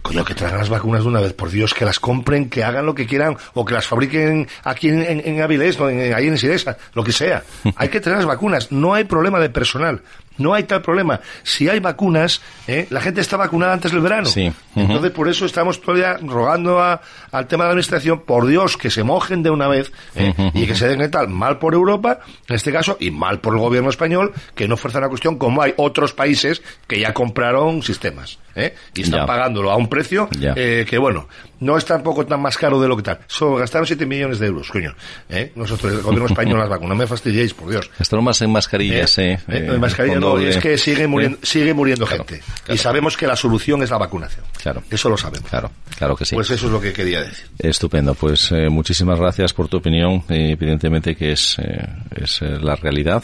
Coño, que traigan las vacunas de una vez, por Dios, que las compren, que hagan lo que quieran, o que las fabriquen aquí en, en, en Avilés, o en, ahí en Sidesa, lo que sea. Hay que traer las vacunas, no hay problema de personal, no hay tal problema. Si hay vacunas, ¿eh? la gente está vacunada antes del verano. Sí. Entonces, por eso estamos todavía rogando a- al tema de la administración, por Dios, que se mojen de una vez ¿eh? y que se den tal mal por Europa, en este caso, y mal por el gobierno español, que no fuerza la cuestión, como hay otros países que ya compraron sistemas ¿eh? y están Ya. pagándolo a un precio eh, que, bueno, no es tampoco tan más caro de lo que tal. So, gastaron 7 millones de euros, coño. ¿eh? Nosotros, el gobierno español, las vacunas, no me fastidiéis, por Dios. Gastaron más en mascarillas, Eh, eh. eh, eh, mascarilla fondo no, de- es que sigue muriendo, eh, sigue muriendo Claro, gente. claro. Y sabemos que la solución es la vacunación. Claro. Eso lo sabemos. Claro, claro que sí. Pues eso es lo que quería decir. Estupendo, pues eh, muchísimas gracias por tu opinión. Eh, evidentemente que es, eh, es eh, la realidad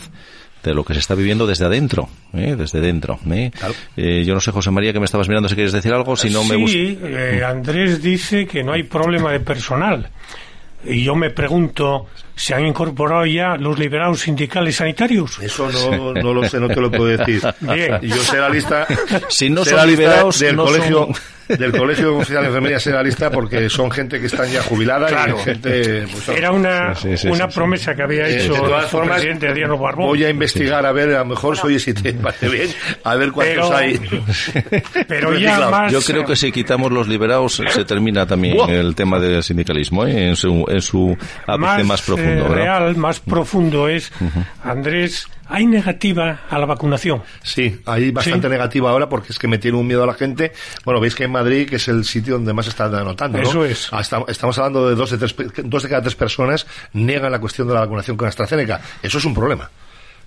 de lo que se está viviendo desde adentro, ¿eh? desde dentro. ¿eh? Claro. Eh, yo no sé, José María, que me estabas mirando si quieres decir algo, si no me gusta. sí, eh, Andrés dice que no hay problema de personal. Y yo me pregunto, ¿se han incorporado ya los liberados sindicales sanitarios? Eso no, no lo sé, no te lo puedo decir. Bien. Yo sé la lista. Si no sé son la lista liberados, del no colegio, son- del colegio oficial de enfermería sé la lista porque son gente que están ya jubilada Claro. y gente. pues, Era una, Sí, sí, una sí, sí. promesa que había hecho de todas el presidente Adriano Barbón. Voy a investigar a ver, a lo mejor soy si te parece bien, a ver cuántos Pero- hay. Pero ya Reciclado. más... Yo creo que si quitamos los liberados se termina también Buah. el tema del sindicalismo ¿eh? en su, en su ápice más, profundo. eh, real, más profundo es, Andrés, hay negativa a la vacunación. Sí, hay bastante Sí. negativa ahora porque es que me tiene un miedo a la gente. Bueno, veis que en Madrid, que es el sitio donde más se está anotando, ¿no? Eso es. Ah, esta- Estamos hablando de dos de, tres, dos de cada tres personas niegan la cuestión de la vacunación con AstraZeneca. Eso es un problema.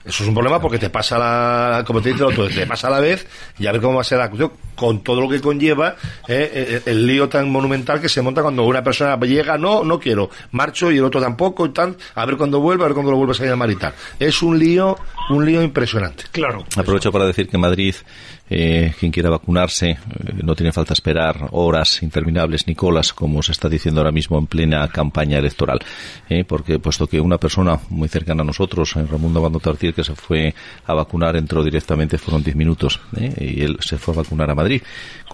Eso es un problema porque te pasa la, como te dice el otro, te pasa a la vez y a ver cómo va a ser la cuestión, con todo lo que conlleva eh, eh, el lío tan monumental que se monta cuando una persona llega, no, no quiero, marcho y el otro tampoco y tal, a ver cuándo vuelve, a ver cuándo lo vuelves a llamar y tal. Es un lío, un lío impresionante. Claro. Aprovecho para decir que Madrid, eh, quien quiera vacunarse, eh, no tiene falta esperar horas interminables ni colas, como se está diciendo ahora mismo en plena campaña electoral. Eh, porque puesto que una persona muy cercana a nosotros, eh, Ramundo Abando Tartier, que se fue a vacunar, entró directamente, fueron 10 minutos, eh, y él se fue a vacunar a Madrid.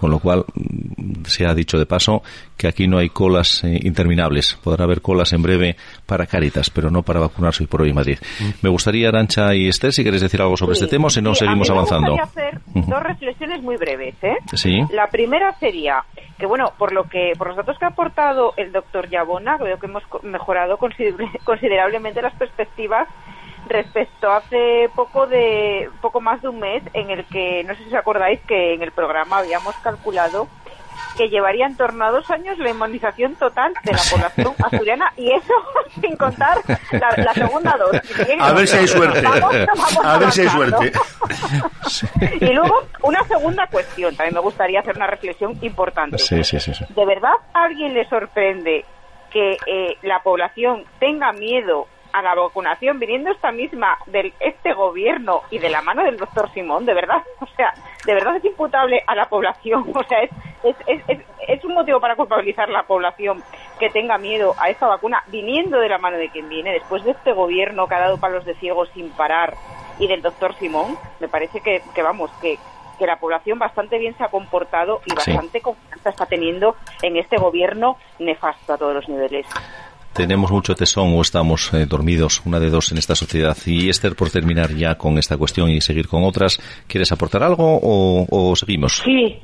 Con lo cual, mm, se ha dicho de paso que aquí no hay colas eh, interminables. Podrá haber colas en breve para Cáritas, pero no para vacunarse hoy por hoy en Madrid. Me gustaría, Arancha y Esther, si queréis decir algo sobre Sí, este tema o si no, sí, a seguimos mí me avanzando. gustaría hacer dos reflexiones muy breves, ¿eh? Sí. La primera sería que, bueno, por lo que por los datos que ha aportado el doctor Yabona, creo que hemos mejorado consider- considerablemente las perspectivas respecto a hace poco de poco más de un mes en el que no sé si os acordáis que en el programa habíamos calculado que llevaría en torno a dos años la inmunización total de la población asturiana y eso sin contar la, la segunda dosis. A ver si hay suerte. vamos- vamos A ver si hay suerte. Y luego, una segunda cuestión, también me gustaría hacer una reflexión importante. Sí, sí, sí. sí. ¿De verdad a alguien le sorprende que eh, la población tenga miedo a la vacunación viniendo esta misma de este gobierno y de la mano del doctor Simón? ¿De verdad? O sea, ¿de verdad es imputable a la población? O sea, es, es, es, es, es un motivo para culpabilizar a la población que tenga miedo a esta vacuna, viniendo de la mano de quien viene, después de este gobierno que ha dado palos de ciego sin parar y del doctor Simón, me parece que, que vamos, que, que la población bastante bien se ha comportado y bastante confianza está teniendo en este gobierno nefasto a todos los niveles tenemos mucho tesón o estamos eh, dormidos, una de dos en esta sociedad. Y Esther, por terminar ya con esta cuestión y seguir con otras, ¿quieres aportar algo o, seguimos? Sí,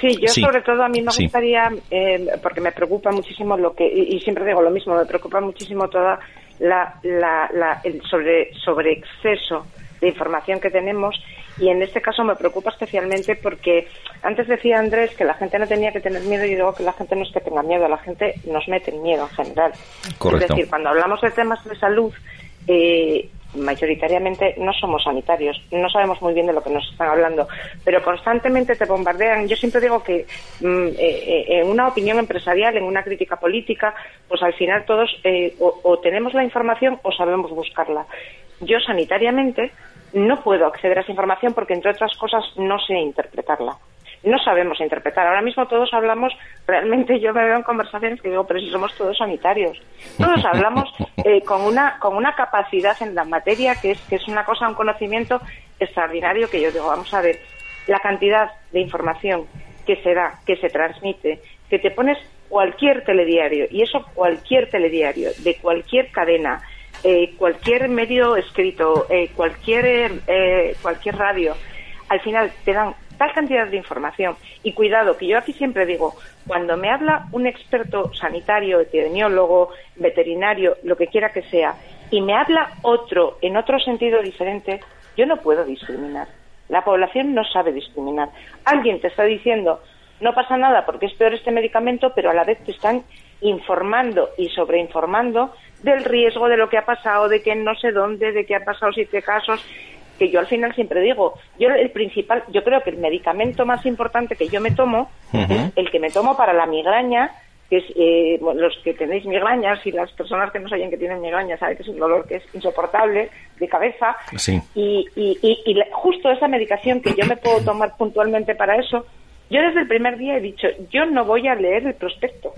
sí, yo sobre todo a mí me gustaría, eh, porque me preocupa muchísimo lo que, y, siempre digo lo mismo, me preocupa muchísimo toda la, la, el sobre, sobre exceso de información que tenemos y en este caso me preocupa especialmente porque antes decía Andrés que la gente no tenía que tener miedo y yo digo que la gente no es que tenga miedo, la gente nos mete miedo en general. Es decir, cuando hablamos de temas de salud, eh, mayoritariamente no somos sanitarios, no sabemos muy bien de lo que nos están hablando, pero constantemente te bombardean. Yo siempre digo que mm, eh, eh, en una opinión empresarial, en una crítica política, pues al final todos o, tenemos la información o sabemos buscarla. Yo sanitariamente no puedo acceder a esa información porque, entre otras cosas, no sé interpretarla. No sabemos interpretar. Ahora mismo todos hablamos, realmente yo me veo en conversaciones que digo, pero si somos todos sanitarios. Todos hablamos eh, con, una, con una capacidad en la materia que es, que es una cosa, un conocimiento extraordinario que yo digo, vamos a ver, la cantidad de información que se da, que se transmite, que te pones cualquier telediario, y eso cualquier telediario, de cualquier cadena, eh, cualquier medio escrito, eh, cualquier, eh, cualquier radio, al final te dan tal cantidad de información. Y cuidado, que yo aquí siempre digo, cuando me habla un experto sanitario, epidemiólogo, veterinario, lo que quiera que sea, y me habla otro en otro sentido diferente, yo no puedo discriminar. La población no sabe discriminar. Alguien te está diciendo, no pasa nada porque es peor este medicamento, pero a la vez te están informando y sobreinformando del riesgo de lo que ha pasado, de que no sé dónde, de que ha pasado siete casos, que yo al final siempre digo, yo el principal, yo creo que el medicamento más importante que yo me tomo es el que me tomo para la migraña, que es eh, los que tenéis migrañas y las personas que no saben que tienen migraña saben que es un dolor que es insoportable de cabeza. Y, y, y, justo esa medicación que yo me puedo tomar puntualmente para eso, yo desde el primer día he dicho, yo no voy a leer el prospecto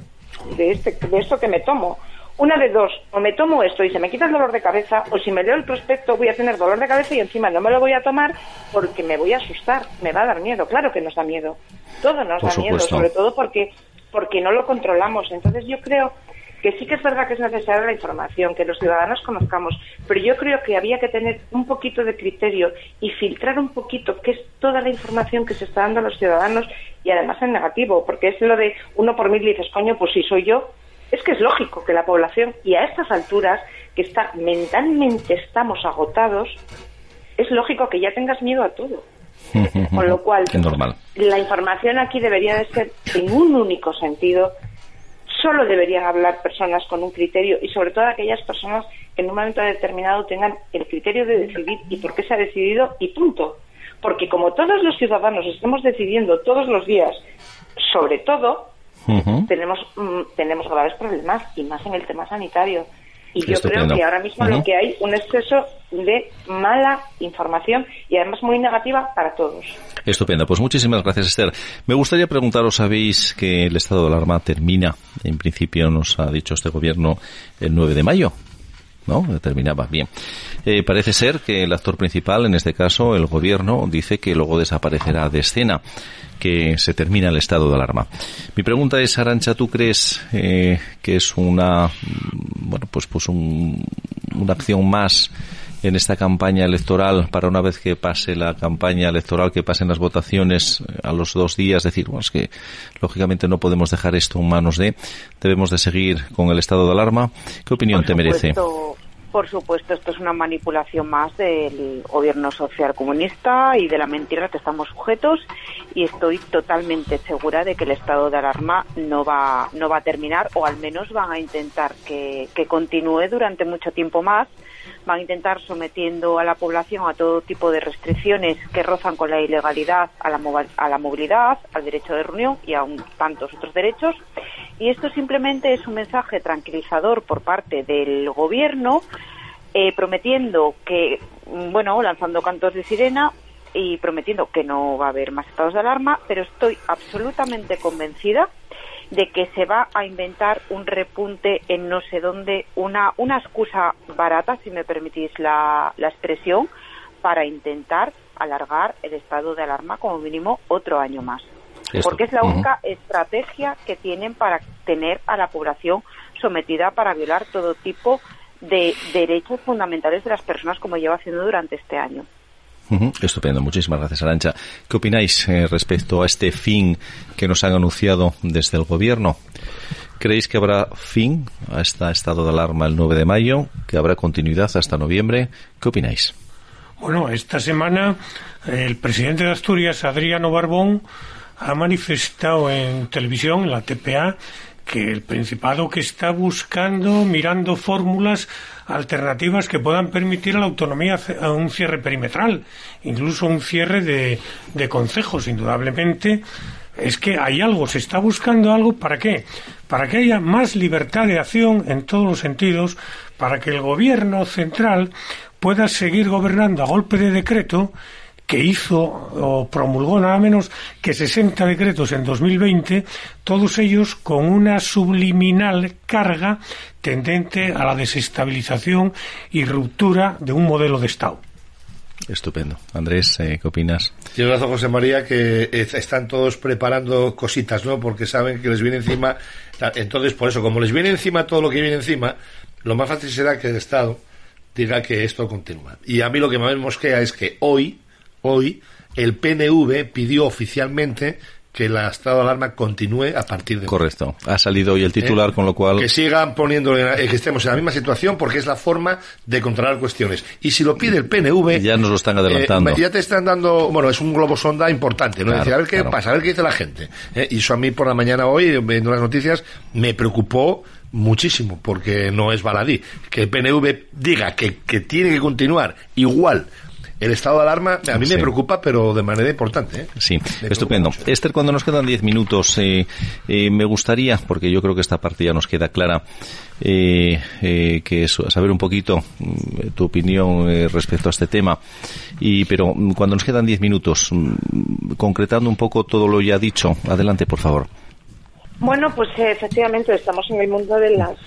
de, este, de esto que me tomo una de dos, o me tomo esto y se me quita el dolor de cabeza, o si me leo el prospecto voy a tener dolor de cabeza y encima no me lo voy a tomar porque me voy a asustar, me va a dar miedo. Claro que nos da miedo, todo nos da miedo, sobre todo porque, porque no lo controlamos. Entonces yo creo que sí que es verdad que es necesaria la información, que los ciudadanos conozcamos, pero yo creo que había que tener un poquito de criterio y filtrar un poquito qué es toda la información que se está dando a los ciudadanos y además en negativo, porque es lo de uno por mil y dices, coño, pues si soy yo, es que es lógico que la población, y a estas alturas, que está mentalmente estamos agotados, es lógico que ya tengas miedo a todo. Con lo cual, la información aquí debería de ser en un único sentido. Solo deberían hablar personas con un criterio y sobre todo aquellas personas que en un momento determinado tengan el criterio de decidir y por qué se ha decidido y punto. Porque como todos los ciudadanos estamos decidiendo todos los días sobre todo, tenemos, mm, tenemos graves problemas y más en el tema sanitario. Y yo creo que ahora mismo lo que hay un exceso de mala información y además muy negativa para todos. Estupendo. Pues muchísimas gracias, Esther. Me gustaría preguntaros, sabéis que el estado de alarma termina, en principio nos ha dicho este gobierno, el 9 de mayo. ¿No? Terminaba bien. Eh, parece ser que el actor principal, en este caso el gobierno, dice que luego desaparecerá de escena, que se termina el estado de alarma. Mi pregunta es, Arancha, ¿tú crees eh, que es una, bueno, pues, pues un, una acción más en esta campaña electoral para una vez que pase la campaña electoral, que pasen las votaciones eh, a los dos días, decir, bueno, es que lógicamente no podemos dejar esto en manos de, debemos de seguir con el estado de alarma. ¿Qué opinión te merece? Por supuesto, esto es una manipulación más del gobierno social comunista y de la mentira que estamos sujetos y estoy totalmente segura de que el estado de alarma no va, no va a terminar o al menos van a intentar que, continúe durante mucho tiempo más. Van a intentar sometiendo a la población a todo tipo de restricciones que rozan con la ilegalidad, a la, a la movilidad, al derecho de reunión y a tantos otros derechos. Y esto simplemente es un mensaje tranquilizador por parte del gobierno eh, prometiendo que, bueno, lanzando cantos de sirena y prometiendo que no va a haber más estados de alarma, pero estoy absolutamente convencida de que se va a inventar un repunte en no sé dónde, una, una excusa barata, si me permitís la, la expresión, para intentar alargar el estado de alarma como mínimo otro año más. Porque es la única estrategia que tienen para tener a la población sometida para violar todo tipo de derechos fundamentales de las personas como lleva haciendo durante este año. Estupendo, muchísimas gracias Arancha. ¿Qué opináis eh, respecto a este fin que nos han anunciado desde el Gobierno? ¿Creéis que habrá fin a este estado de alarma el 9 de mayo? ¿Que habrá continuidad hasta noviembre? ¿Qué opináis? Bueno, esta semana el presidente de Asturias, Adriano Barbón, ha manifestado en televisión, en la TPA, que el Principado que está buscando, mirando fórmulas alternativas que puedan permitir a la autonomía a un cierre perimetral, incluso un cierre de, de concejos, indudablemente. Es que hay algo, se está buscando algo, ¿para qué? Para que haya más libertad de acción en todos los sentidos, para que el gobierno central pueda seguir gobernando a golpe de decreto que hizo o promulgó nada menos que 60 decretos en 2020, todos ellos con una subliminal carga tendente a la desestabilización y ruptura de un modelo de Estado. Estupendo. Andrés, eh, ¿qué opinas? Yo razón, José María, que están todos preparando cositas, ¿no? Porque saben que les viene encima. Entonces, por eso, como les viene encima todo lo que viene encima, lo más fácil será que el Estado diga que esto continúa. Y a mí lo que más me mosquea es que hoy, hoy el PNV pidió oficialmente que el estado de alarma continúe a partir de correcto. Ha salido hoy el titular con lo cual que sigan poniendo eh, que estemos en la misma situación porque es la forma de controlar cuestiones. Y si lo pide el PNV ya nos lo están adelantando. eh, ya te están dando bueno es un globo sonda importante no a ver qué pasa a ver qué dice la gente eh, y eso a mí por la mañana hoy viendo las noticias me preocupó muchísimo porque no es baladí. Que el PNV diga que, que tiene que continuar igual el estado de alarma a mí me preocupa, pero de manera importante. ¿eh? Sí, estupendo. Esther, cuando nos quedan diez minutos, eh, eh, me gustaría, porque yo creo que esta parte ya nos queda clara, que eso, saber un poquito mm, tu opinión respecto a este tema. Y, pero mm, cuando nos quedan diez minutos, mm, concretando un poco todo lo ya dicho, adelante, por favor. Bueno, pues eh, efectivamente estamos en el mundo de las,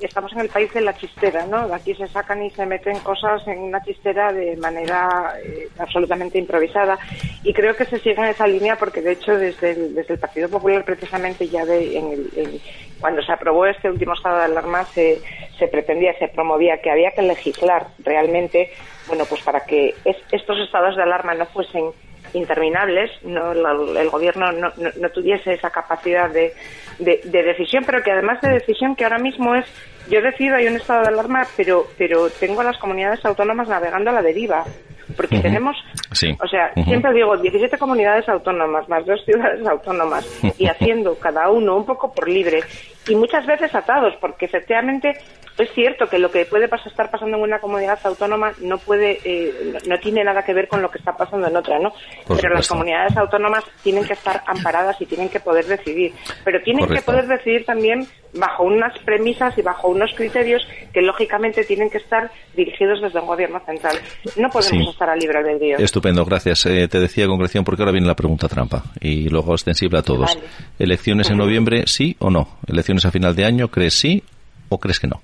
estamos en el país de la chistera, ¿no? Aquí se sacan y se meten cosas en una chistera de manera eh, absolutamente improvisada y creo que se sigue en esa línea porque de hecho desde el, desde el Partido Popular precisamente ya de, en el, cuando se aprobó este último estado de alarma se, se pretendía, se promovía que había que legislar realmente, bueno, pues para que estos estados de alarma no fuesen interminables, no, el gobierno no, no, tuviese esa capacidad de, de, decisión, pero que además de decisión que ahora mismo es, yo decido, hay un estado de alarma, pero, pero tengo a las comunidades autónomas navegando a la deriva porque tenemos, o sea, siempre digo 17 comunidades autónomas más dos ciudades autónomas y haciendo cada uno un poco por libre y muchas veces atados, porque efectivamente es cierto que lo que puede pasar, estar pasando en una comunidad autónoma no puede, eh, no tiene nada que ver con lo que está pasando en otra, ¿no? pero las comunidades autónomas tienen que estar amparadas y tienen que poder decidir, pero tienen que poder decidir también bajo unas premisas y bajo unos criterios que lógicamente tienen que estar dirigidos desde un gobierno central. No podemos estar a libre albedrío. Estupendo, gracias. Eh, te decía concreción porque ahora viene la pregunta trampa y luego extensible a todos. ¿Elecciones en noviembre, sí o no? ¿Elecciones a final de año, crees sí o crees que no?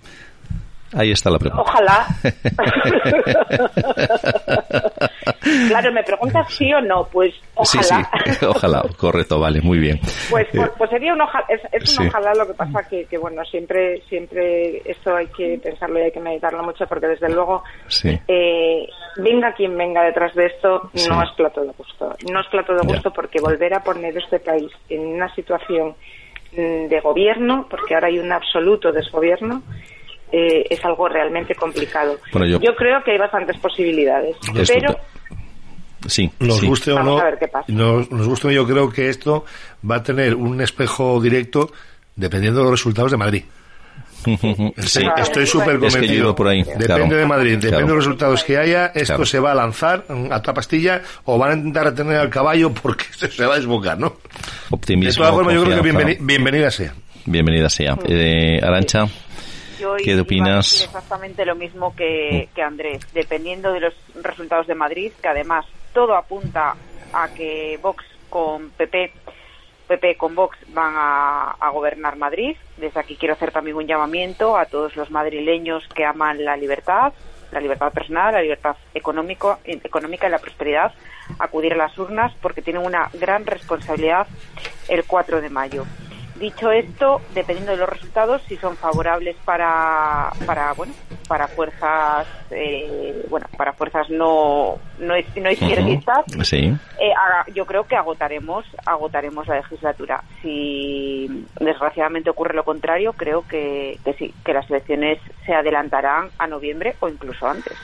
Ahí está la pregunta. Ojalá. claro, me preguntas sí o no, pues ojalá. Sí, sí, ojalá, correcto, vale, muy bien. Pues, pues, pues sería un ojalá, es, un ojalá, lo que pasa que, que, bueno, siempre, siempre esto hay que pensarlo y hay que meditarlo mucho porque desde luego, eh, venga quien venga detrás de esto, no es plato de gusto. No es plato de gusto porque volver a poner este país en una situación mm, de gobierno, porque ahora hay un absoluto desgobierno, eh, es algo realmente complicado. yo, creo que hay bastantes posibilidades, pero Sí, nos guste o no, Nos, nos guste o no, yo creo que esto va a tener un espejo directo dependiendo de los resultados de Madrid. Estoy súper convencido. por ahí. Depende de Madrid, depende de los resultados que haya, esto se va a lanzar a toda pastilla o van a intentar retener al caballo porque se va a desbocar, ¿no? Optimismo. De todas formas, yo creo que bienvenida sea. Bienvenida sea. Eh, Arancha. ¿Qué opinas? exactamente lo mismo que, que Andrés, dependiendo de los resultados de Madrid, que además todo apunta a que Vox con PP PP con Vox van a, gobernar Madrid. Desde aquí quiero hacer también un llamamiento a todos los madrileños que aman la libertad, la libertad personal, la libertad económico, económica y la prosperidad, acudir a las urnas porque tienen una gran responsabilidad el 4 de mayo. Dicho esto, dependiendo de los resultados, si son favorables para, para bueno, para fuerzas, eh, bueno, para fuerzas no no, no izquierdistas, sí. eh, yo creo que agotaremos agotaremos la legislatura. Si desgraciadamente ocurre lo contrario, creo que, que sí, que las elecciones se adelantarán a noviembre o incluso antes.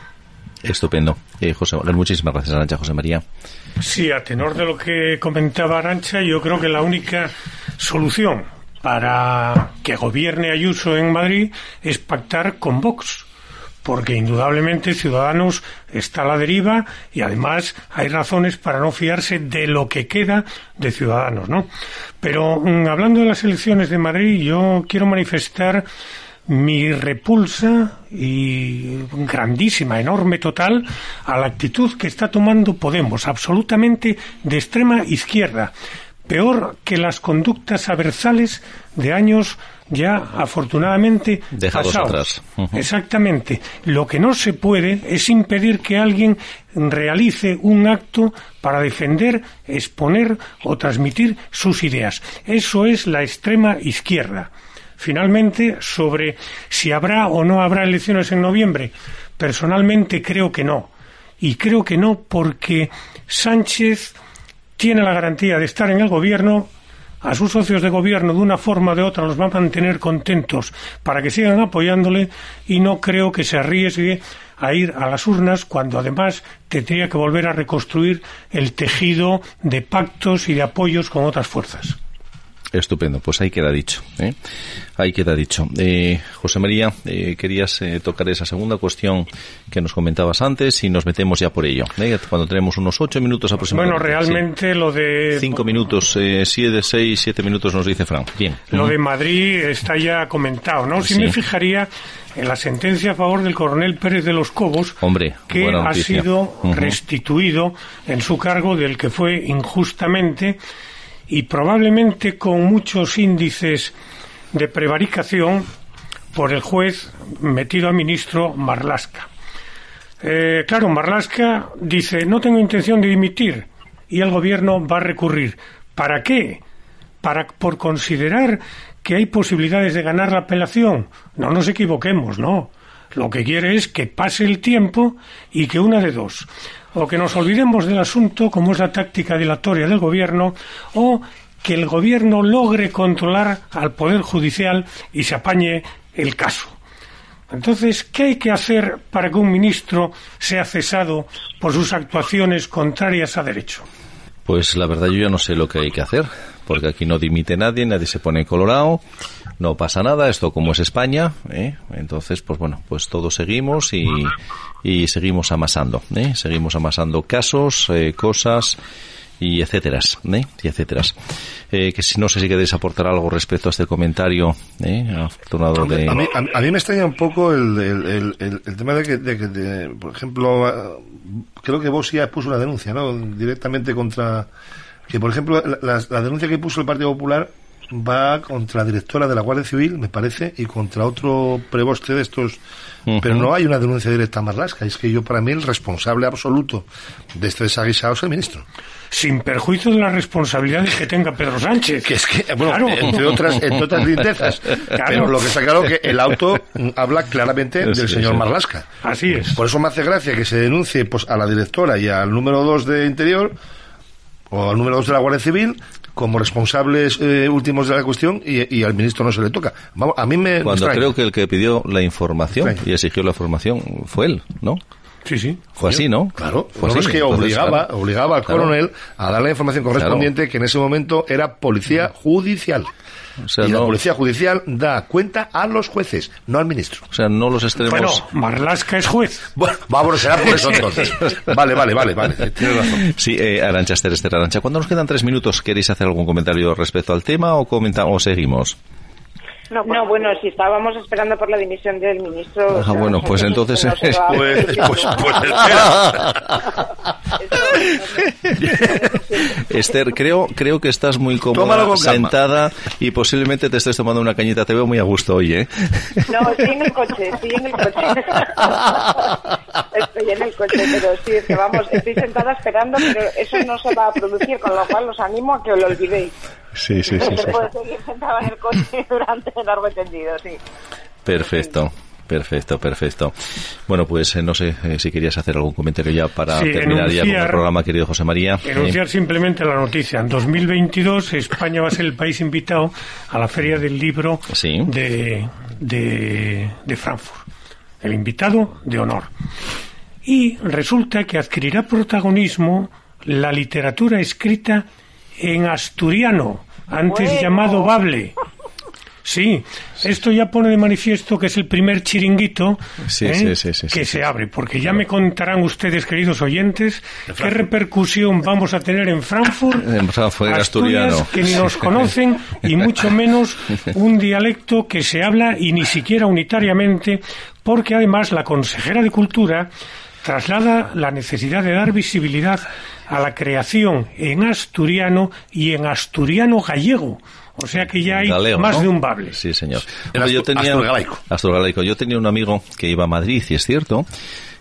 Estupendo. Eh, José, muchísimas gracias, Arancha, José María. Sí, a tenor de lo que comentaba Arancha, yo creo que la única solución para que gobierne Ayuso en Madrid es pactar con Vox porque indudablemente Ciudadanos está a la deriva y además hay razones para no fiarse de lo que queda de Ciudadanos, ¿no? Pero mm, hablando de las elecciones de Madrid, yo quiero manifestar mi repulsa y grandísima, enorme, total a la actitud que está tomando Podemos, absolutamente de extrema izquierda, peor que las conductas aversales de años ya afortunadamente Dejados pasados. Exactamente. Lo que no se puede es impedir que alguien realice un acto para defender, exponer o transmitir sus ideas. Eso es la extrema izquierda. Finalmente, sobre si habrá o no habrá elecciones en noviembre, personalmente creo que no. Y creo que no porque Sánchez tiene la garantía de estar en el gobierno a sus socios de gobierno de una forma o de otra los va a mantener contentos para que sigan apoyándole y no creo que se arriesgue a ir a las urnas cuando además tendría que volver a reconstruir el tejido de pactos y de apoyos con otras fuerzas. Estupendo, pues ahí queda dicho. ¿eh? Ahí queda dicho. Eh, José María, eh, querías eh, tocar esa segunda cuestión que nos comentabas antes y nos metemos ya por ello. ¿eh? Cuando tenemos unos ocho minutos aproximadamente. Bueno, realmente lo de. Cinco minutos, eh, siete, seis, siete minutos nos dice Fran. Bien. Lo de Madrid está ya comentado, ¿no? Si me fijaría en la sentencia a favor del coronel Pérez de los Cobos, Hombre, que ha sido restituido en su cargo del que fue injustamente y probablemente con muchos índices de prevaricación por el juez metido a ministro Marlasca. Eh, claro, Marlasca dice, no tengo intención de dimitir y el gobierno va a recurrir. ¿Para qué? Para, por considerar que hay posibilidades de ganar la apelación. No nos equivoquemos, no. Lo que quiere es que pase el tiempo y que una de dos o que nos olvidemos del asunto, como es la táctica dilatoria del gobierno, o que el gobierno logre controlar al Poder Judicial y se apañe el caso. Entonces, ¿qué hay que hacer para que un ministro sea cesado por sus actuaciones contrarias a derecho? Pues la verdad yo ya no sé lo que hay que hacer, porque aquí no dimite nadie, nadie se pone colorado, no pasa nada, esto como es España, ¿eh? entonces pues bueno, pues todos seguimos y, y seguimos amasando, ¿eh? seguimos amasando casos, eh, cosas y etcétera, ¿eh? y etcétera. Eh, que si no sé si queréis aportar algo respecto a este comentario ¿eh? afortunado de... A mí, a, mí, me extraña un poco el, el, el, el tema de que, de que por ejemplo, creo que vos ya puso una denuncia, ¿no? Directamente contra... Que, por ejemplo, la, la denuncia que puso el Partido Popular va contra la directora de la Guardia Civil, me parece, y contra otro preboste de estos. Pero no hay una denuncia directa a Marlasca. Es que yo, para mí, el responsable absoluto de este desaguisado es el ministro. Sin perjuicio de las responsabilidades que tenga Pedro Sánchez. Que es que, bueno, entre otras, entre otras lindezas. Pero lo que está claro que el auto habla claramente del señor Marlasca. Así es. Por eso me hace gracia que se denuncie pues, a la directora y al número dos de Interior o al número dos de la Guardia Civil como responsables eh, últimos de la cuestión y, al ministro no se le toca. Vamos, a mí me. Cuando creo que el que pidió la información y exigió la formación fue él, ¿no? Sí, sí. Fue así, ¿no? Claro. Fue así. es que obligaba, obligaba al coronel a dar la información correspondiente que en ese momento era policía judicial y la policía judicial da cuenta a los jueces, no al ministro. O sea, no los extremos. Bueno, Marlasca es juez. Bueno, vamos, será por eso entonces. Vale, vale, vale, vale. Tienes razón. Sí, eh, Arancha, Esther, Esther Arancha. Cuando nos quedan tres minutos, ¿queréis hacer algún comentario respecto al tema o, o seguimos? No, bueno, si estábamos esperando por la dimisión del ministro. Ah, bueno, pues entonces. pues, pues, pues Esther, creo, creo que estás muy cómoda, sentada y posiblemente te estés tomando una cañita. Te veo muy a gusto hoy, ¿eh? No, estoy en el coche, estoy en el coche. estoy en el coche, pero sí, es que vamos, estoy sentada esperando, pero eso no se va a producir, con lo cual los animo a que lo olvidéis. Sí, sí, sí. sí. Puedo seguir sentada en el coche durante el largo entendido, sí. Perfecto. Perfecto, perfecto. Bueno, pues eh, no sé eh, si querías hacer algún comentario ya para terminar ya con el programa, querido José María. Enunciar simplemente la noticia. En 2022 España va a ser el país invitado a la Feria del Libro de, de, de Frankfurt. El invitado de honor. Y resulta que adquirirá protagonismo la literatura escrita en asturiano, antes llamado bable. Sí, esto ya pone de manifiesto que es el primer chiringuito ¿eh? que se abre, porque ya me contarán ustedes, queridos oyentes, qué repercusión vamos a tener en Frankfurt, en Frankfurt asturiano, que ni nos conocen, y mucho menos un dialecto que se habla y ni siquiera unitariamente, porque además la consejera de Cultura traslada la necesidad de dar visibilidad a la creación en asturiano y en asturiano gallego. O sea que ya hay más de un bable. Sí, señor. yo tenía, Yo tenía un amigo que iba a Madrid, y es cierto,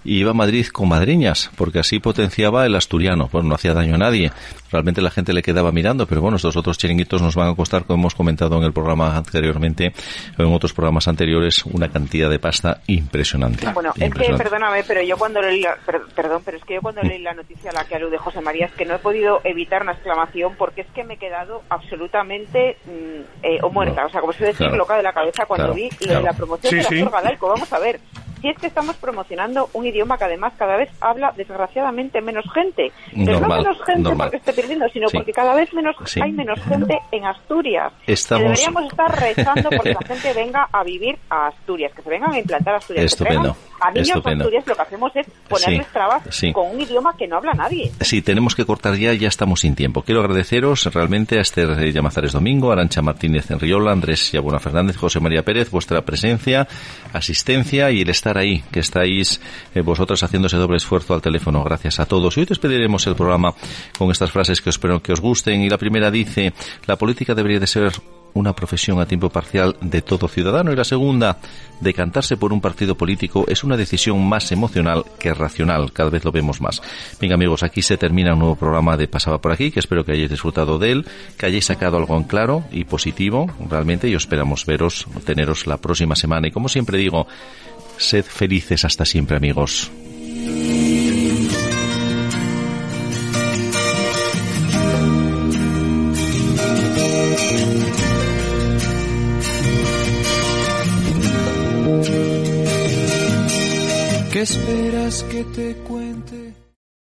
y iba a Madrid con madriñas, porque así potenciaba el asturiano. Bueno, no hacía daño a nadie. Realmente la gente le quedaba mirando, pero bueno, estos otros chiringuitos nos van a costar, como hemos comentado en el programa anteriormente, o en otros programas anteriores, una cantidad de pasta impresionante. Bueno, es que, perdóname, pero yo cuando leí la, perdón, pero es que yo cuando leí la noticia a la que alude José María, es que no he podido evitar una exclamación porque es que me he quedado absolutamente mm, eh, o muerta, o sea, como se decir, loca de la cabeza cuando vi la promoción de la Galaico. Vamos a ver, si es que estamos promocionando un idioma que además cada vez habla desgraciadamente menos gente. Pero no menos gente porque esté perdiendo, sino porque cada vez menos hay menos gente en Asturias. deberíamos estar rezando porque la gente venga a vivir a Asturias, que se vengan a implantar a Asturias. Estupendo. a niños Asturias lo que hacemos es ponerles trabas con un idioma que no habla nadie. Sí, tenemos que cortar ya, ya estamos sin tiempo. Quiero agradeceros realmente a Esther Llamazares Domingo, Arancha Martínez Enriola, Andrés Yabuna Fernández, José María Pérez, vuestra presencia, asistencia y el estar ahí, que estáis eh, vosotros haciendo ese doble esfuerzo al teléfono. Gracias a todos. Y hoy despediremos el programa con estas frases que espero que os gusten. Y la primera dice, la política debería de ser una profesión a tiempo parcial de todo ciudadano y la segunda, decantarse por un partido político es una decisión más emocional que racional, cada vez lo vemos más. Bien amigos, aquí se termina un nuevo programa de Pasaba por aquí, que espero que hayáis disfrutado de él, que hayáis sacado algo en claro y positivo realmente y esperamos veros, teneros la próxima semana y como siempre digo, Sed felices hasta siempre, amigos. Esperas que te cuente?